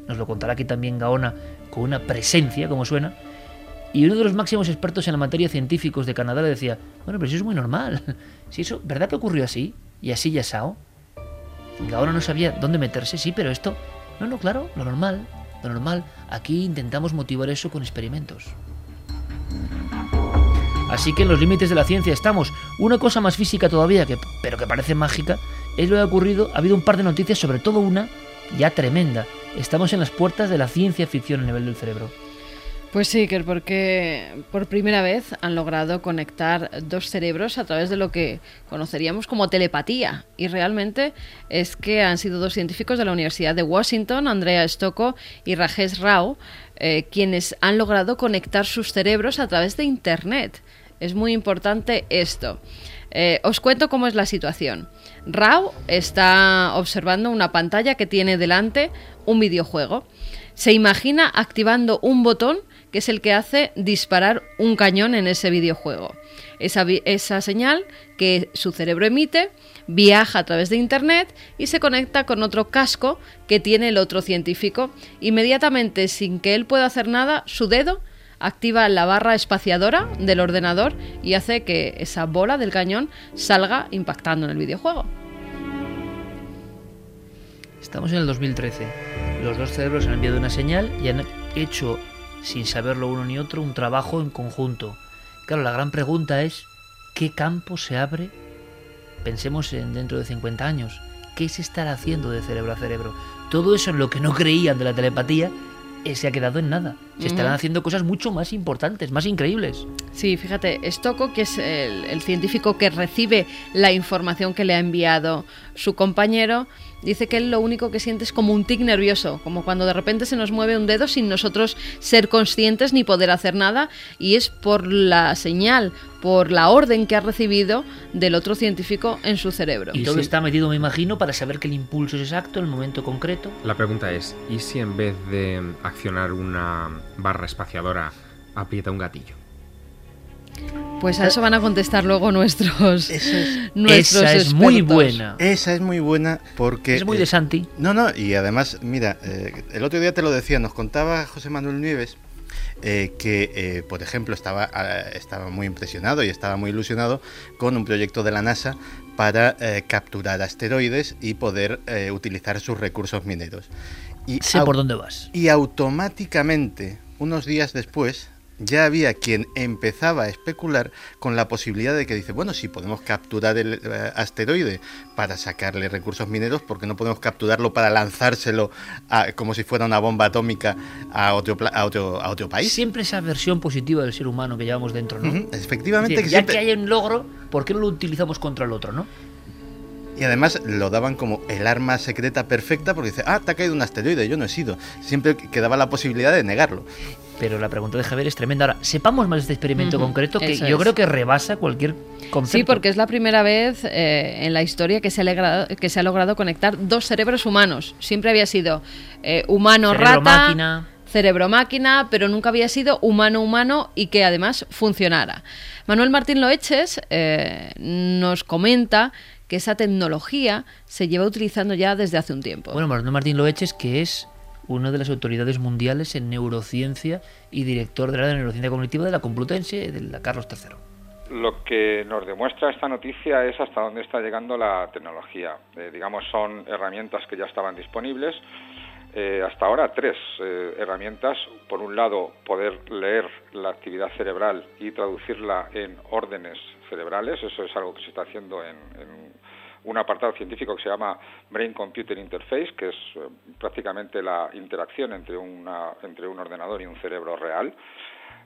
nos lo contará aquí también Gaona, con una presencia, como suena, y uno de los máximos expertos en la materia científicos de Canadá le decía, bueno, pero eso es muy normal, si eso, ¿verdad que ocurrió así? Y así ya sao. Gaona no sabía dónde meterse, sí, pero esto, no, no, claro, lo normal, lo normal, aquí intentamos motivar eso con experimentos. Así que en los límites de la ciencia estamos. Una cosa más física todavía, que, pero que parece mágica, es lo que ha ocurrido. Ha habido un par de noticias, sobre todo una ya tremenda, estamos en las puertas de la ciencia ficción a nivel del cerebro. Pues sí, que porque por primera vez han logrado conectar dos cerebros a través de lo que conoceríamos como telepatía. Y realmente es que han sido dos científicos de la Universidad de Washington, Andrea Stocco y Rajesh Rao, eh, quienes han logrado conectar sus cerebros a través de Internet. Es muy importante esto. Eh, os cuento cómo es la situación. Rao está observando una pantalla que tiene delante un videojuego. Se imagina activando un botón que es el que hace disparar un cañón en ese videojuego. Esa, esa, señal que su cerebro emite viaja a través de Internet y se conecta con otro casco que tiene el otro científico. Inmediatamente, sin que él pueda hacer nada, su dedo activa la barra espaciadora del ordenador y hace que esa bola del cañón salga impactando en el videojuego. Estamos en el 2013. Los dos cerebros han enviado una señal y han hecho, sin saberlo uno ni otro, un trabajo en conjunto. Claro, la gran pregunta es, ¿qué campo se abre? Pensemos en dentro de 50 años. ¿Qué se estará haciendo de cerebro a cerebro? Todo eso en lo que no creían de la telepatía eh, se ha quedado en nada. Se estarán haciendo cosas mucho más importantes, más increíbles. Sí, fíjate, Stocco, que es el, científico que recibe la información que le ha enviado su compañero, dice que él lo único que siente es como un tic nervioso, como cuando de repente se nos mueve un dedo sin nosotros ser conscientes ni poder hacer nada, y es por la señal, por la orden que ha recibido del otro científico en su cerebro. Y todo está metido, me imagino, para saber que el impulso es exacto el momento concreto. La pregunta es, ¿y si en vez de accionar una barra espaciadora aprieta un gatillo? Pues a eso van a contestar luego nuestros. Esa es, muy buena. Esa es muy buena porque. Es muy de Santi. no, no, y además, mira, eh, el otro día te lo decía, nos contaba José Manuel Nieves eh, que, eh, por ejemplo, estaba, ah, estaba muy impresionado y estaba muy ilusionado con un proyecto de la NASA para capturar asteroides y poder utilizar sus recursos mineros. Y sé por dónde vas. Y automáticamente, unos días después, ya había quien empezaba a especular con la posibilidad de que dice, bueno, si podemos capturar el eh, asteroide para sacarle recursos mineros, ¿por qué no podemos capturarlo para lanzárselo como si fuera una bomba atómica a otro, a otro, a otro país? Siempre esa versión positiva del ser humano que llevamos dentro, ¿no? Efectivamente. ya que hay un logro, ¿por qué no lo utilizamos contra el otro, no? Y además lo daban como el arma secreta perfecta porque dice, ah, te ha caído un asteroide, yo no he sido. Siempre quedaba la posibilidad de negarlo. Pero la pregunta de Javier es tremenda. Ahora, sepamos más de este experimento concreto que yo creo que rebasa cualquier concepto. Sí, porque es la primera vez eh, en la historia que se, ha logrado, que se ha logrado conectar dos cerebros humanos. Siempre había sido eh, humano-rata, cerebro-máquina, pero nunca había sido humano-humano y que además funcionara. Manuel Martín Loeches eh, nos comenta que esa tecnología se lleva utilizando ya desde hace un tiempo. Bueno, Manuel Martín Loeches, que es una de las autoridades mundiales en neurociencia y director de la neurociencia cognitiva de la Complutense de la Carlos III. lo que nos demuestra esta noticia es hasta dónde está llegando la tecnología. Eh, digamos, son herramientas que ya estaban disponibles. Eh, hasta ahora tres eh, herramientas. Por un lado, poder leer la actividad cerebral y traducirla en órdenes cerebrales. Eso es algo que se está haciendo en, en un apartado científico que se llama Brain Computer Interface, que es prácticamente la interacción entre, una, entre un ordenador y un cerebro real.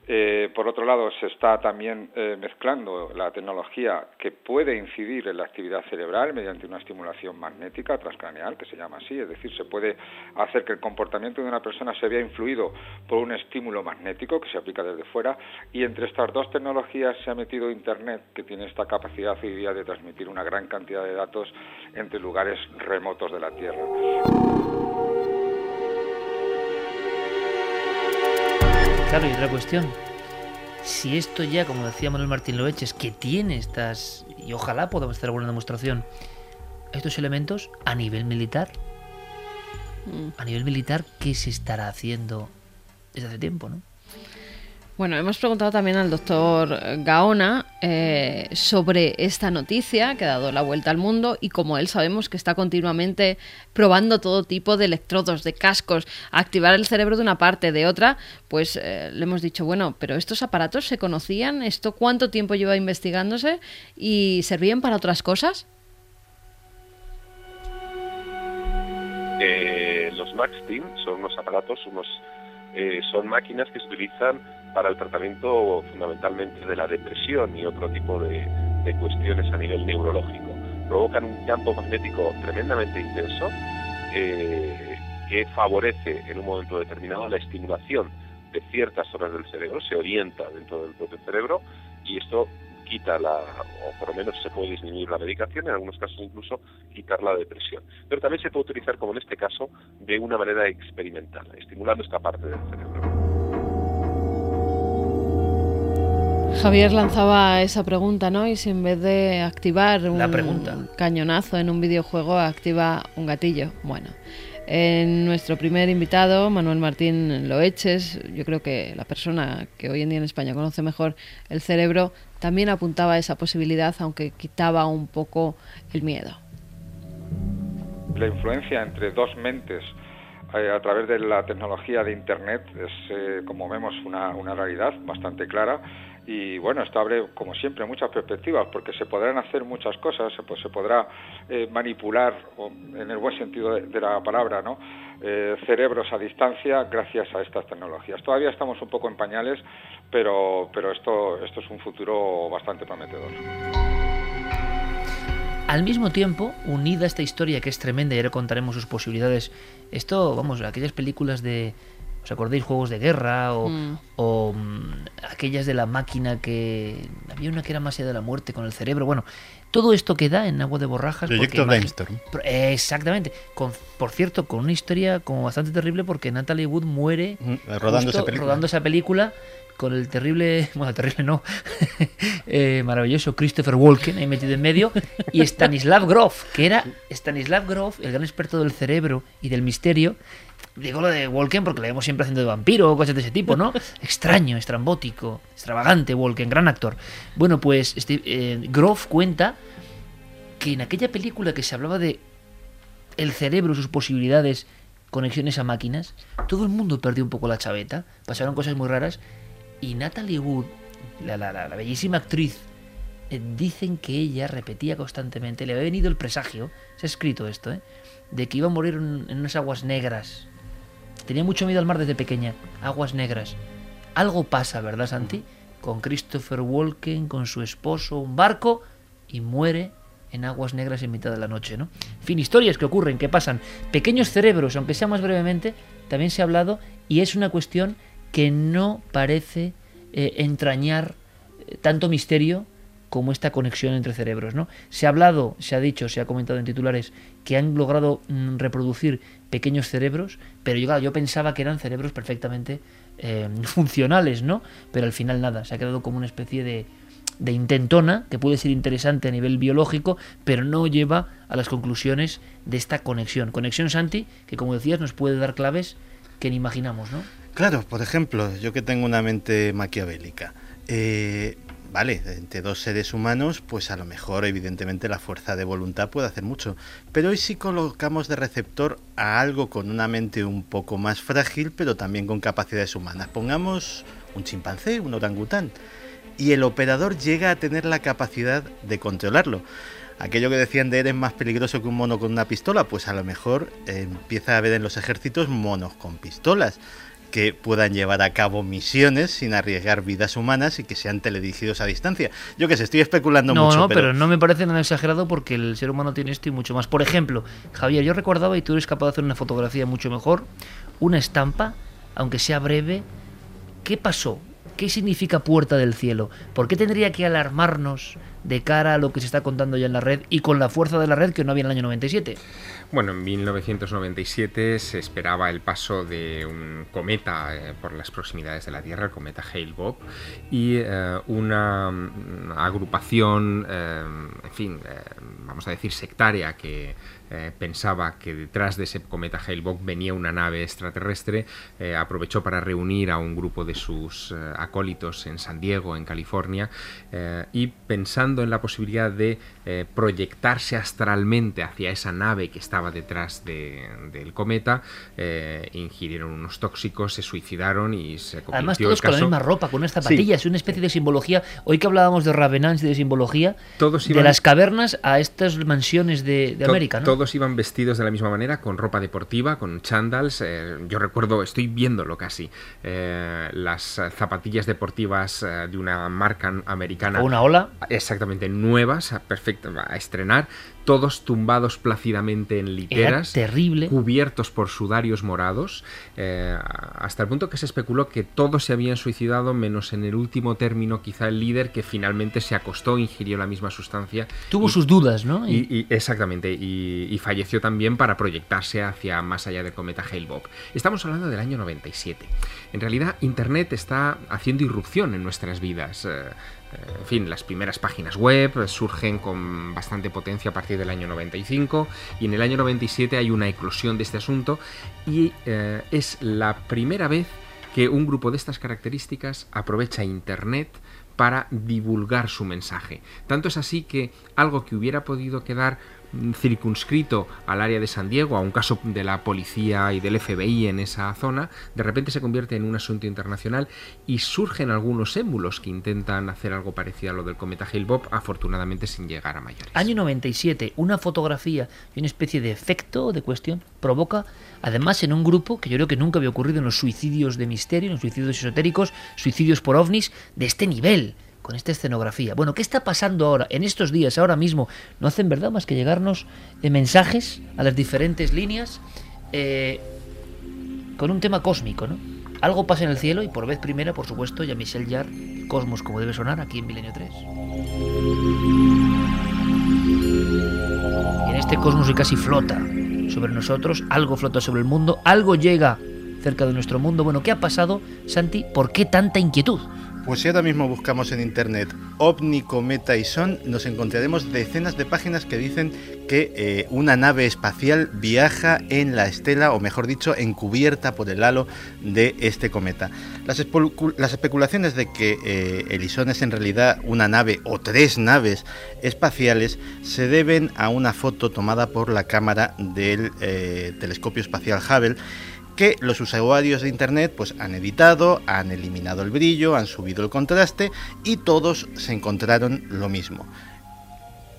Eh, por otro lado, se está también eh, mezclando la tecnología que puede incidir en la actividad cerebral mediante una estimulación magnética transcraneal, que se llama así, es decir, se puede hacer que el comportamiento de una persona se vea influido por un estímulo magnético que se aplica desde fuera, y entre estas dos tecnologías se ha metido Internet, que tiene esta capacidad hoy día de transmitir una gran cantidad de datos entre lugares remotos de la Tierra. Claro, y otra cuestión. Si esto ya, como decía Manuel Martín Loeches, que tiene estas, y ojalá podamos hacer alguna demostración, estos elementos a nivel militar, Mm. a nivel militar, ¿qué se estará haciendo desde hace tiempo, no? Bueno, hemos preguntado también al doctor Gaona eh, sobre esta noticia que ha dado la vuelta al mundo y como él sabemos que está continuamente probando todo tipo de electrodos, de cascos, activar el cerebro de una parte, de otra, pues eh, le hemos dicho, bueno, pero estos aparatos se conocían, ¿esto cuánto tiempo lleva investigándose y servían para otras cosas? Eh, los MaxTeam son unos aparatos, unos son máquinas que se utilizan para el tratamiento fundamentalmente de la depresión y otro tipo de, de cuestiones a nivel neurológico. Provocan un campo magnético tremendamente intenso eh, que favorece en un momento determinado la estimulación de ciertas zonas del cerebro, se orienta dentro del propio cerebro y esto quita la, o por lo menos se puede disminuir la medicación, en algunos casos incluso quitar la depresión. Pero también se puede utilizar, como en este caso, de una manera experimental, estimulando esta parte del cerebro. Javier lanzaba esa pregunta, ¿no? Y si en vez de activar un La pregunta. cañonazo en un videojuego, activa un gatillo. Bueno, en nuestro primer invitado, Manuel Martín Loeches, yo creo que la persona que hoy en día en España conoce mejor el cerebro, también apuntaba a esa posibilidad, aunque quitaba un poco el miedo. La influencia entre dos mentes eh, a través de la tecnología de Internet es, eh, como vemos, una, una realidad bastante clara. Y bueno, esto abre, como siempre, muchas perspectivas, porque se podrán hacer muchas cosas, se, podrá eh, manipular, en el buen sentido de, de la palabra, ¿no? Eh, cerebros a distancia gracias a estas tecnologías. Todavía estamos un poco en pañales, pero, pero esto, esto es un futuro bastante prometedor. Al mismo tiempo, unida a esta historia que es tremenda y ahora contaremos sus posibilidades, esto, vamos, aquellas películas de, ¿os acordáis? Juegos de guerra o, Mm. o, mm, aquellas de la máquina que... Había una que era más allá de la muerte con el cerebro. Bueno, todo esto queda en agua de borrajas. Proyecto Brainstorm. Exactamente. Con, por cierto, con una historia como bastante terrible porque Natalie Wood muere rodando justo esa película. rodando esa película con el terrible, bueno, terrible no, eh, maravilloso Christopher Walken ahí metido en medio y Stanislav Grof, que era Stanislav Grof, el gran experto del cerebro y del misterio. Digo lo de Walken porque lo vemos siempre haciendo de vampiro o cosas de ese tipo, ¿no? Extraño, estrambótico, extravagante Walken, gran actor. Bueno, pues este, eh, Grof cuenta que en aquella película que se hablaba de el cerebro, sus posibilidades, conexiones a máquinas, todo el mundo perdió un poco la chaveta, pasaron cosas muy raras y Natalie Wood, la, la- la- la bellísima actriz, eh, dicen que ella repetía constantemente, le había venido el presagio, se ha escrito esto, ¿eh? de que iba a morir en, en unas aguas negras. Tenía mucho miedo al mar desde pequeña, aguas negras. Algo pasa, ¿verdad, Santi? Con Christopher Walken, con su esposo, un barco y muere en aguas negras en mitad de la noche, ¿no? En fin, historias que ocurren, que pasan. Pequeños cerebros, aunque sea más brevemente, también se ha hablado y es una cuestión que no parece eh, entrañar eh, tanto misterio como esta conexión entre cerebros, ¿no? Se ha hablado, se ha dicho, se ha comentado en titulares que han logrado mm, reproducir pequeños cerebros, pero yo, claro, yo pensaba que eran cerebros perfectamente eh, funcionales, ¿no? Pero al final nada, se ha quedado como una especie de, de intentona que puede ser interesante a nivel biológico, pero no lleva a las conclusiones de esta conexión. Conexión, Santi, que como decías nos puede dar claves que ni imaginamos, ¿no? Claro, por ejemplo, yo que tengo una mente maquiavélica, eh, vale, entre dos seres humanos, pues a lo mejor evidentemente la fuerza de voluntad puede hacer mucho. Pero hoy sí colocamos de receptor a algo con una mente un poco más frágil, pero también con capacidades humanas. Pongamos un chimpancé, un orangután, y el operador llega a tener la capacidad de controlarlo. Aquello que decían de eres más peligroso que un mono con una pistola, pues a lo mejor eh, empieza a haber en los ejércitos monos con pistolas que puedan llevar a cabo misiones sin arriesgar vidas humanas y que sean teledirigidos a distancia. Yo que sé, estoy especulando no, mucho. No, pero... pero no me parece nada exagerado porque el ser humano tiene esto y mucho más. Por ejemplo, Javier, yo recordaba, y tú eres capaz de hacer una fotografía mucho mejor, una estampa, aunque sea breve, ¿qué pasó? ¿Qué significa puerta del cielo? ¿Por qué tendría que alarmarnos de cara a lo que se está contando ya en la red y con la fuerza de la red que no había en el año 97? Bueno, en 1997 se esperaba el paso de un cometa eh, por las proximidades de la Tierra, el cometa Hale-Bopp, y eh, una, mm, agrupación, eh, en fin, vamos a decir sectaria que pensaba que detrás de ese cometa Hale-Bopp venía una nave extraterrestre, aprovechó para reunir a un grupo de sus acólitos en San Diego, en California, y pensando en la posibilidad de proyectarse astralmente hacia esa nave que estaba detrás del cometa, ingirieron unos tóxicos, se suicidaron y se convirtió Además todos con la misma ropa, con unas zapatillas, es una especie de simbología. Hoy que hablábamos de Ravenants y de simbología, de las cavernas a estas mansiones de, América, ¿no? todos iban vestidos de la misma manera, con ropa deportiva, con chandals. Eh, yo recuerdo, estoy viéndolo casi, eh, las zapatillas deportivas eh, de una marca americana. ¿O una ola? Exactamente, nuevas, perfectas, a estrenar todos tumbados plácidamente en literas, terrible. cubiertos por sudarios morados, eh, hasta el punto que se especuló que todos se habían suicidado, menos en el último término quizá el líder que finalmente se acostó, ingirió la misma sustancia. Tuvo sus dudas, ¿no? Y, exactamente, y, falleció también para proyectarse hacia más allá del cometa Hale-Bopp. Estamos hablando del año 97. En realidad, Internet está haciendo irrupción en nuestras vidas. Eh, en fin, las primeras páginas web surgen con bastante potencia a partir del año 95 y en el año 97 hay una eclosión de este asunto y eh, es la primera vez que un grupo de estas características aprovecha Internet para divulgar su mensaje. Tanto es así que algo que hubiera podido quedar circunscrito al área de San Diego, a un caso de la policía y del FBI en esa zona, de repente se convierte en un asunto internacional y surgen algunos émulos que intentan hacer algo parecido a lo del cometa Hale-Bopp, afortunadamente sin llegar a mayores. Año 97, una fotografía y una especie de efecto de cuestión provoca, además en un grupo que yo creo que nunca había ocurrido en los suicidios de misterio, en los suicidios esotéricos, suicidios por ovnis de este nivel con esta escenografía. Bueno, ¿qué está pasando ahora, en estos días, ahora mismo? No hacen verdad más que llegarnos de mensajes a las diferentes líneas eh, con un tema cósmico, ¿no? Algo pasa en el cielo y por vez primera, por supuesto, ya Michel Jarre, Cosmos como debe sonar aquí en Milenio 3. Y en este cosmos que casi flota sobre nosotros, algo flota sobre el mundo, algo llega cerca de nuestro mundo. Bueno, ¿qué ha pasado, Santi? ¿Por qué tanta inquietud? Pues si ahora mismo buscamos en internet ovni, cometa y son, nos encontraremos decenas de páginas que dicen que eh, una nave espacial viaja en la estela, o mejor dicho, encubierta por el halo de este cometa. Las, especulaciones de que eh, el ISON es en realidad una nave o tres naves espaciales se deben a una foto tomada por la cámara del eh, telescopio espacial Hubble que los usuarios de internet pues han editado, han eliminado el brillo, han subido el contraste y todos se encontraron lo mismo.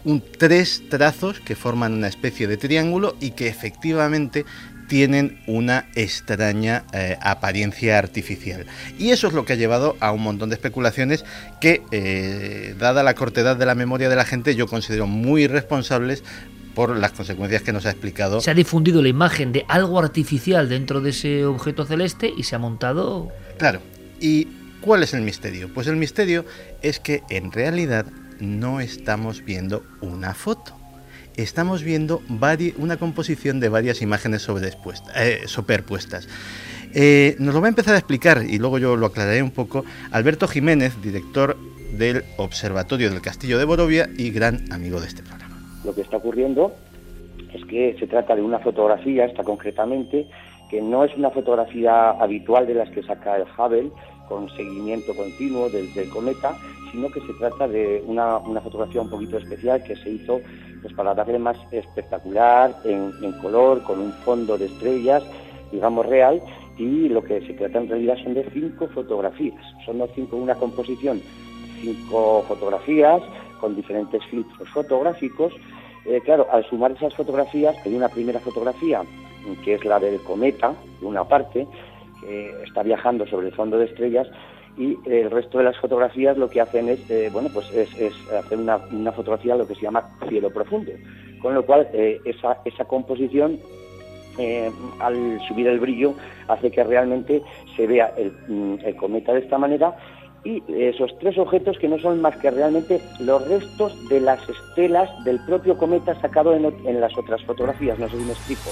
Un, tres trazos que forman una especie de triángulo y que efectivamente tienen una extraña eh, apariencia artificial. Y eso es lo que ha llevado a un montón de especulaciones que, eh, dada la cortedad de la memoria de la gente, yo considero muy irresponsables por las consecuencias que nos ha explicado. Se ha difundido la imagen de algo artificial dentro de ese objeto celeste y se ha montado... Claro. ¿Y cuál es el misterio? Pues el misterio es que en realidad no estamos viendo una foto. Estamos viendo una composición de varias imágenes eh, superpuestas. Eh, nos lo va a empezar a explicar y luego yo lo aclararé un poco Alberto Jiménez, director del Observatorio del Castillo de Borovia y gran amigo de este programa lo que está ocurriendo es que se trata de una fotografía, esta concretamente, que no es una fotografía habitual de las que saca el Hubble, con seguimiento continuo del, cometa, sino que se trata de una, fotografía un poquito especial que se hizo pues, para darle más espectacular, en, color, con un fondo de estrellas, digamos real, y lo que se trata en realidad son de cinco fotografías. Son cinco, una composición, cinco fotografías con diferentes filtros fotográficos. Eh, claro, al sumar esas fotografías, hay una primera fotografía que es la del cometa, de una parte, que está viajando sobre el fondo de estrellas, y el resto de las fotografías lo que hacen es, eh, bueno, pues es, hacer una, una, fotografía lo que se llama cielo profundo, con lo cual eh, esa, esa composición al subir el brillo hace que realmente se vea el, mm, el, cometa de esta manera y esos tres objetos que no son más que realmente los restos de las estelas del propio cometa sacado en, las otras fotografías, no sé si me explico.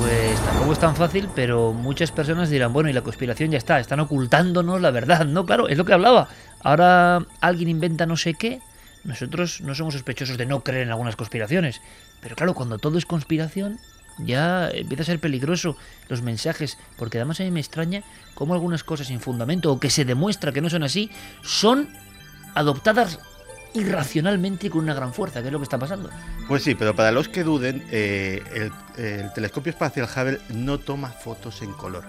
Pues tampoco es tan fácil, pero muchas personas dirán, bueno, y la conspiración ya está, están ocultándonos la verdad. No, claro, es lo que hablaba. Ahora alguien inventa no sé qué. Nosotros no somos sospechosos de no creer en algunas conspiraciones. Pero claro, cuando todo es conspiración, ya empieza a ser peligroso los mensajes, porque además a mí me extraña cómo algunas cosas sin fundamento o que se demuestra que no son así, son adoptadas irracionalmente y con una gran fuerza, que es lo que está pasando. Pues sí, pero para los que duden, eh, el, telescopio espacial Hubble no toma fotos en color.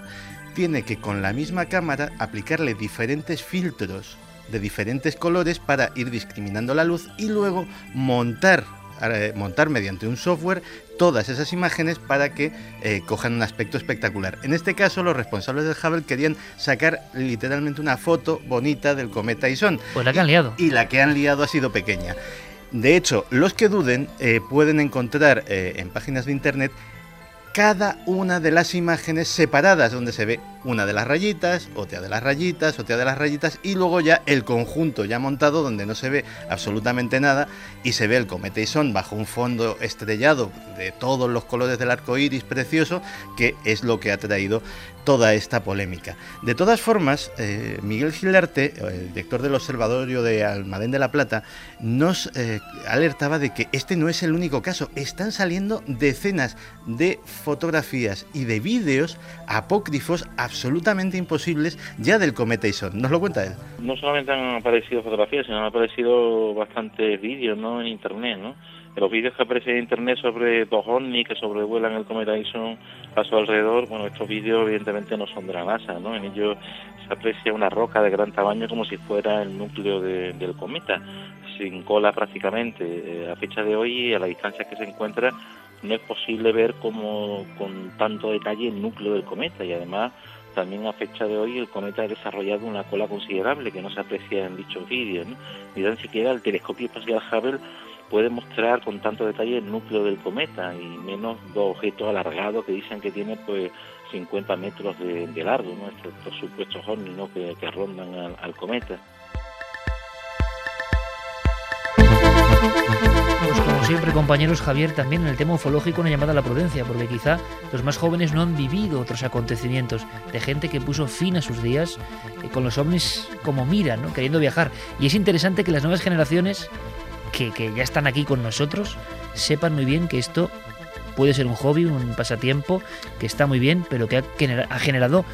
Tiene que con la misma cámara aplicarle diferentes filtros de diferentes colores para ir discriminando la luz y luego montar eh, montar mediante un software todas esas imágenes para que eh, cojan un aspecto espectacular. En este caso, los responsables del Hubble querían sacar literalmente una foto bonita del cometa Ison. Pues la que han liado. Y, la que han liado ha sido pequeña. De hecho, los que duden eh, pueden encontrar en páginas de internet cada una de las imágenes separadas, donde se ve una de las rayitas, otra de las rayitas, otra de las rayitas, y luego ya el conjunto ya montado, donde no se ve absolutamente nada, y se ve el cometa Ison bajo un fondo estrellado de todos los colores del arco iris precioso, que es lo que ha traído toda esta polémica. De todas formas, eh, Miguel Gilarte, el director del Observatorio de Almadén de la Plata, nos eh, alertaba de que este no es el único caso. Están saliendo decenas de fotografías y de vídeos apócrifos absolutamente imposibles ya del cometa Ison. ¿Nos lo cuenta él? No solamente han aparecido fotografías, sino han aparecido bastantes vídeos ¿no? en Internet, ¿no? los vídeos que aparecen en internet sobre dos ovnis que sobrevuelan el cometa Ison a su alrededor, bueno, estos vídeos evidentemente no son de la NASA, ¿no? En ellos se aprecia una roca de gran tamaño como si fuera el núcleo del cometa, sin cola prácticamente. Eh, a fecha de hoy, a la distancia que se encuentra, no es posible ver como con tanto detalle el núcleo del cometa y además también a fecha de hoy el cometa ha desarrollado una cola considerable que no se aprecia en dichos vídeos, ¿no? ni siquiera el telescopio espacial Hubble puede mostrar con tanto detalle el núcleo del cometa y menos dos objetos alargados que dicen que tiene pues 50 metros de, largo, ¿no? estos, supuestos ovnis que, rondan al, cometa. Pues como siempre, compañeros, Javier, también en el tema ufológico una llamada a la prudencia, porque quizá los más jóvenes no han vivido otros acontecimientos de gente que puso fin a sus días eh, con los ovnis como mira, ¿no? queriendo viajar. Y es interesante que las nuevas generaciones que, ya están aquí con nosotros sepan muy bien que esto puede ser un hobby, un pasatiempo, que está muy bien, pero que ha generado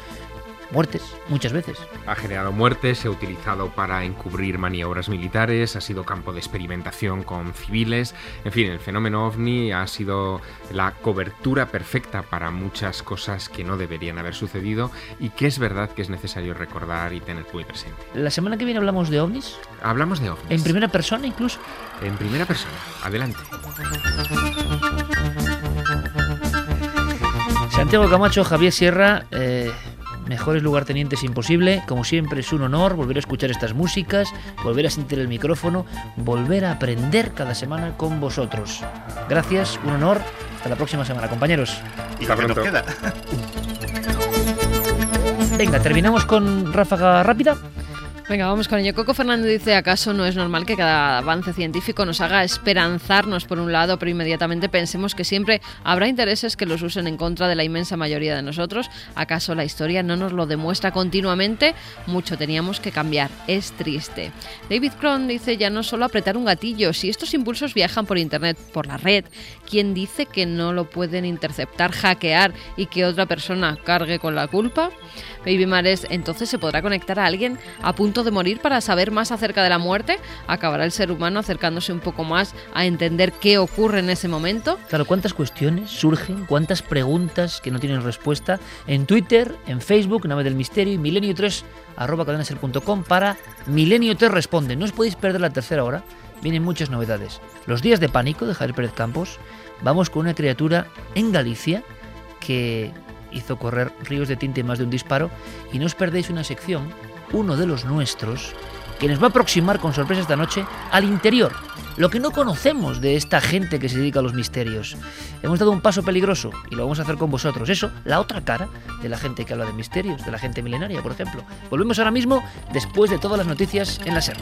muertes muchas veces. Ha generado muertes, se ha utilizado para encubrir maniobras militares, ha sido campo de experimentación con civiles. En fin, el fenómeno ovni ha sido la cobertura perfecta para muchas cosas que no deberían haber sucedido y que es verdad que es necesario recordar y tener muy presente. La semana que viene hablamos de ovnis. Hablamos de ovnis. En primera persona incluso. En primera persona. Adelante. Santiago Camacho, Javier Sierra, eh, mejores lugartenientes imposible. Como siempre es un honor volver a escuchar estas músicas, volver a sentir el micrófono, volver a aprender cada semana con vosotros. Gracias, un honor. Hasta la próxima semana, compañeros. Y Hasta pronto. queda. Venga, terminamos con ráfaga rápida. Venga, vamos con ello. Coco Fernández dice, ¿acaso no es normal que cada avance científico nos haga esperanzarnos por un lado, pero inmediatamente pensemos que siempre habrá intereses que los usen en contra de la inmensa mayoría de nosotros? ¿Acaso la historia no nos lo demuestra continuamente? Mucho teníamos que cambiar. Es triste. David Cron dice, ya no solo apretar un gatillo, si estos impulsos viajan por Internet, por la red, ¿quién dice que no lo pueden interceptar, hackear y que otra persona cargue con la culpa? Baby Mares, entonces se podrá conectar a alguien a punto de morir para saber más acerca de la muerte. ¿Acabará el ser humano acercándose un poco más a entender qué ocurre en ese momento? Claro, cuántas cuestiones surgen, cuántas preguntas que no tienen respuesta en Twitter, en Facebook, Nave del Misterio y milenio3 arroba cadenaser.com para Milenio 3 Responde. No os podéis perder la tercera hora, vienen muchas novedades. Los días de pánico de Javier Pérez Campos, vamos con una criatura en Galicia que hizo correr ríos de tinta más de un disparo. Y no os perdéis una sección, uno de los nuestros, que nos va a aproximar con sorpresa esta noche al interior, lo que no conocemos de esta gente que se dedica a los misterios. Hemos dado un paso peligroso y lo vamos a hacer con vosotros. Eso, la otra cara de la gente que habla de misterios, de la gente milenaria, por ejemplo. Volvemos ahora mismo después de todas las noticias en la SER.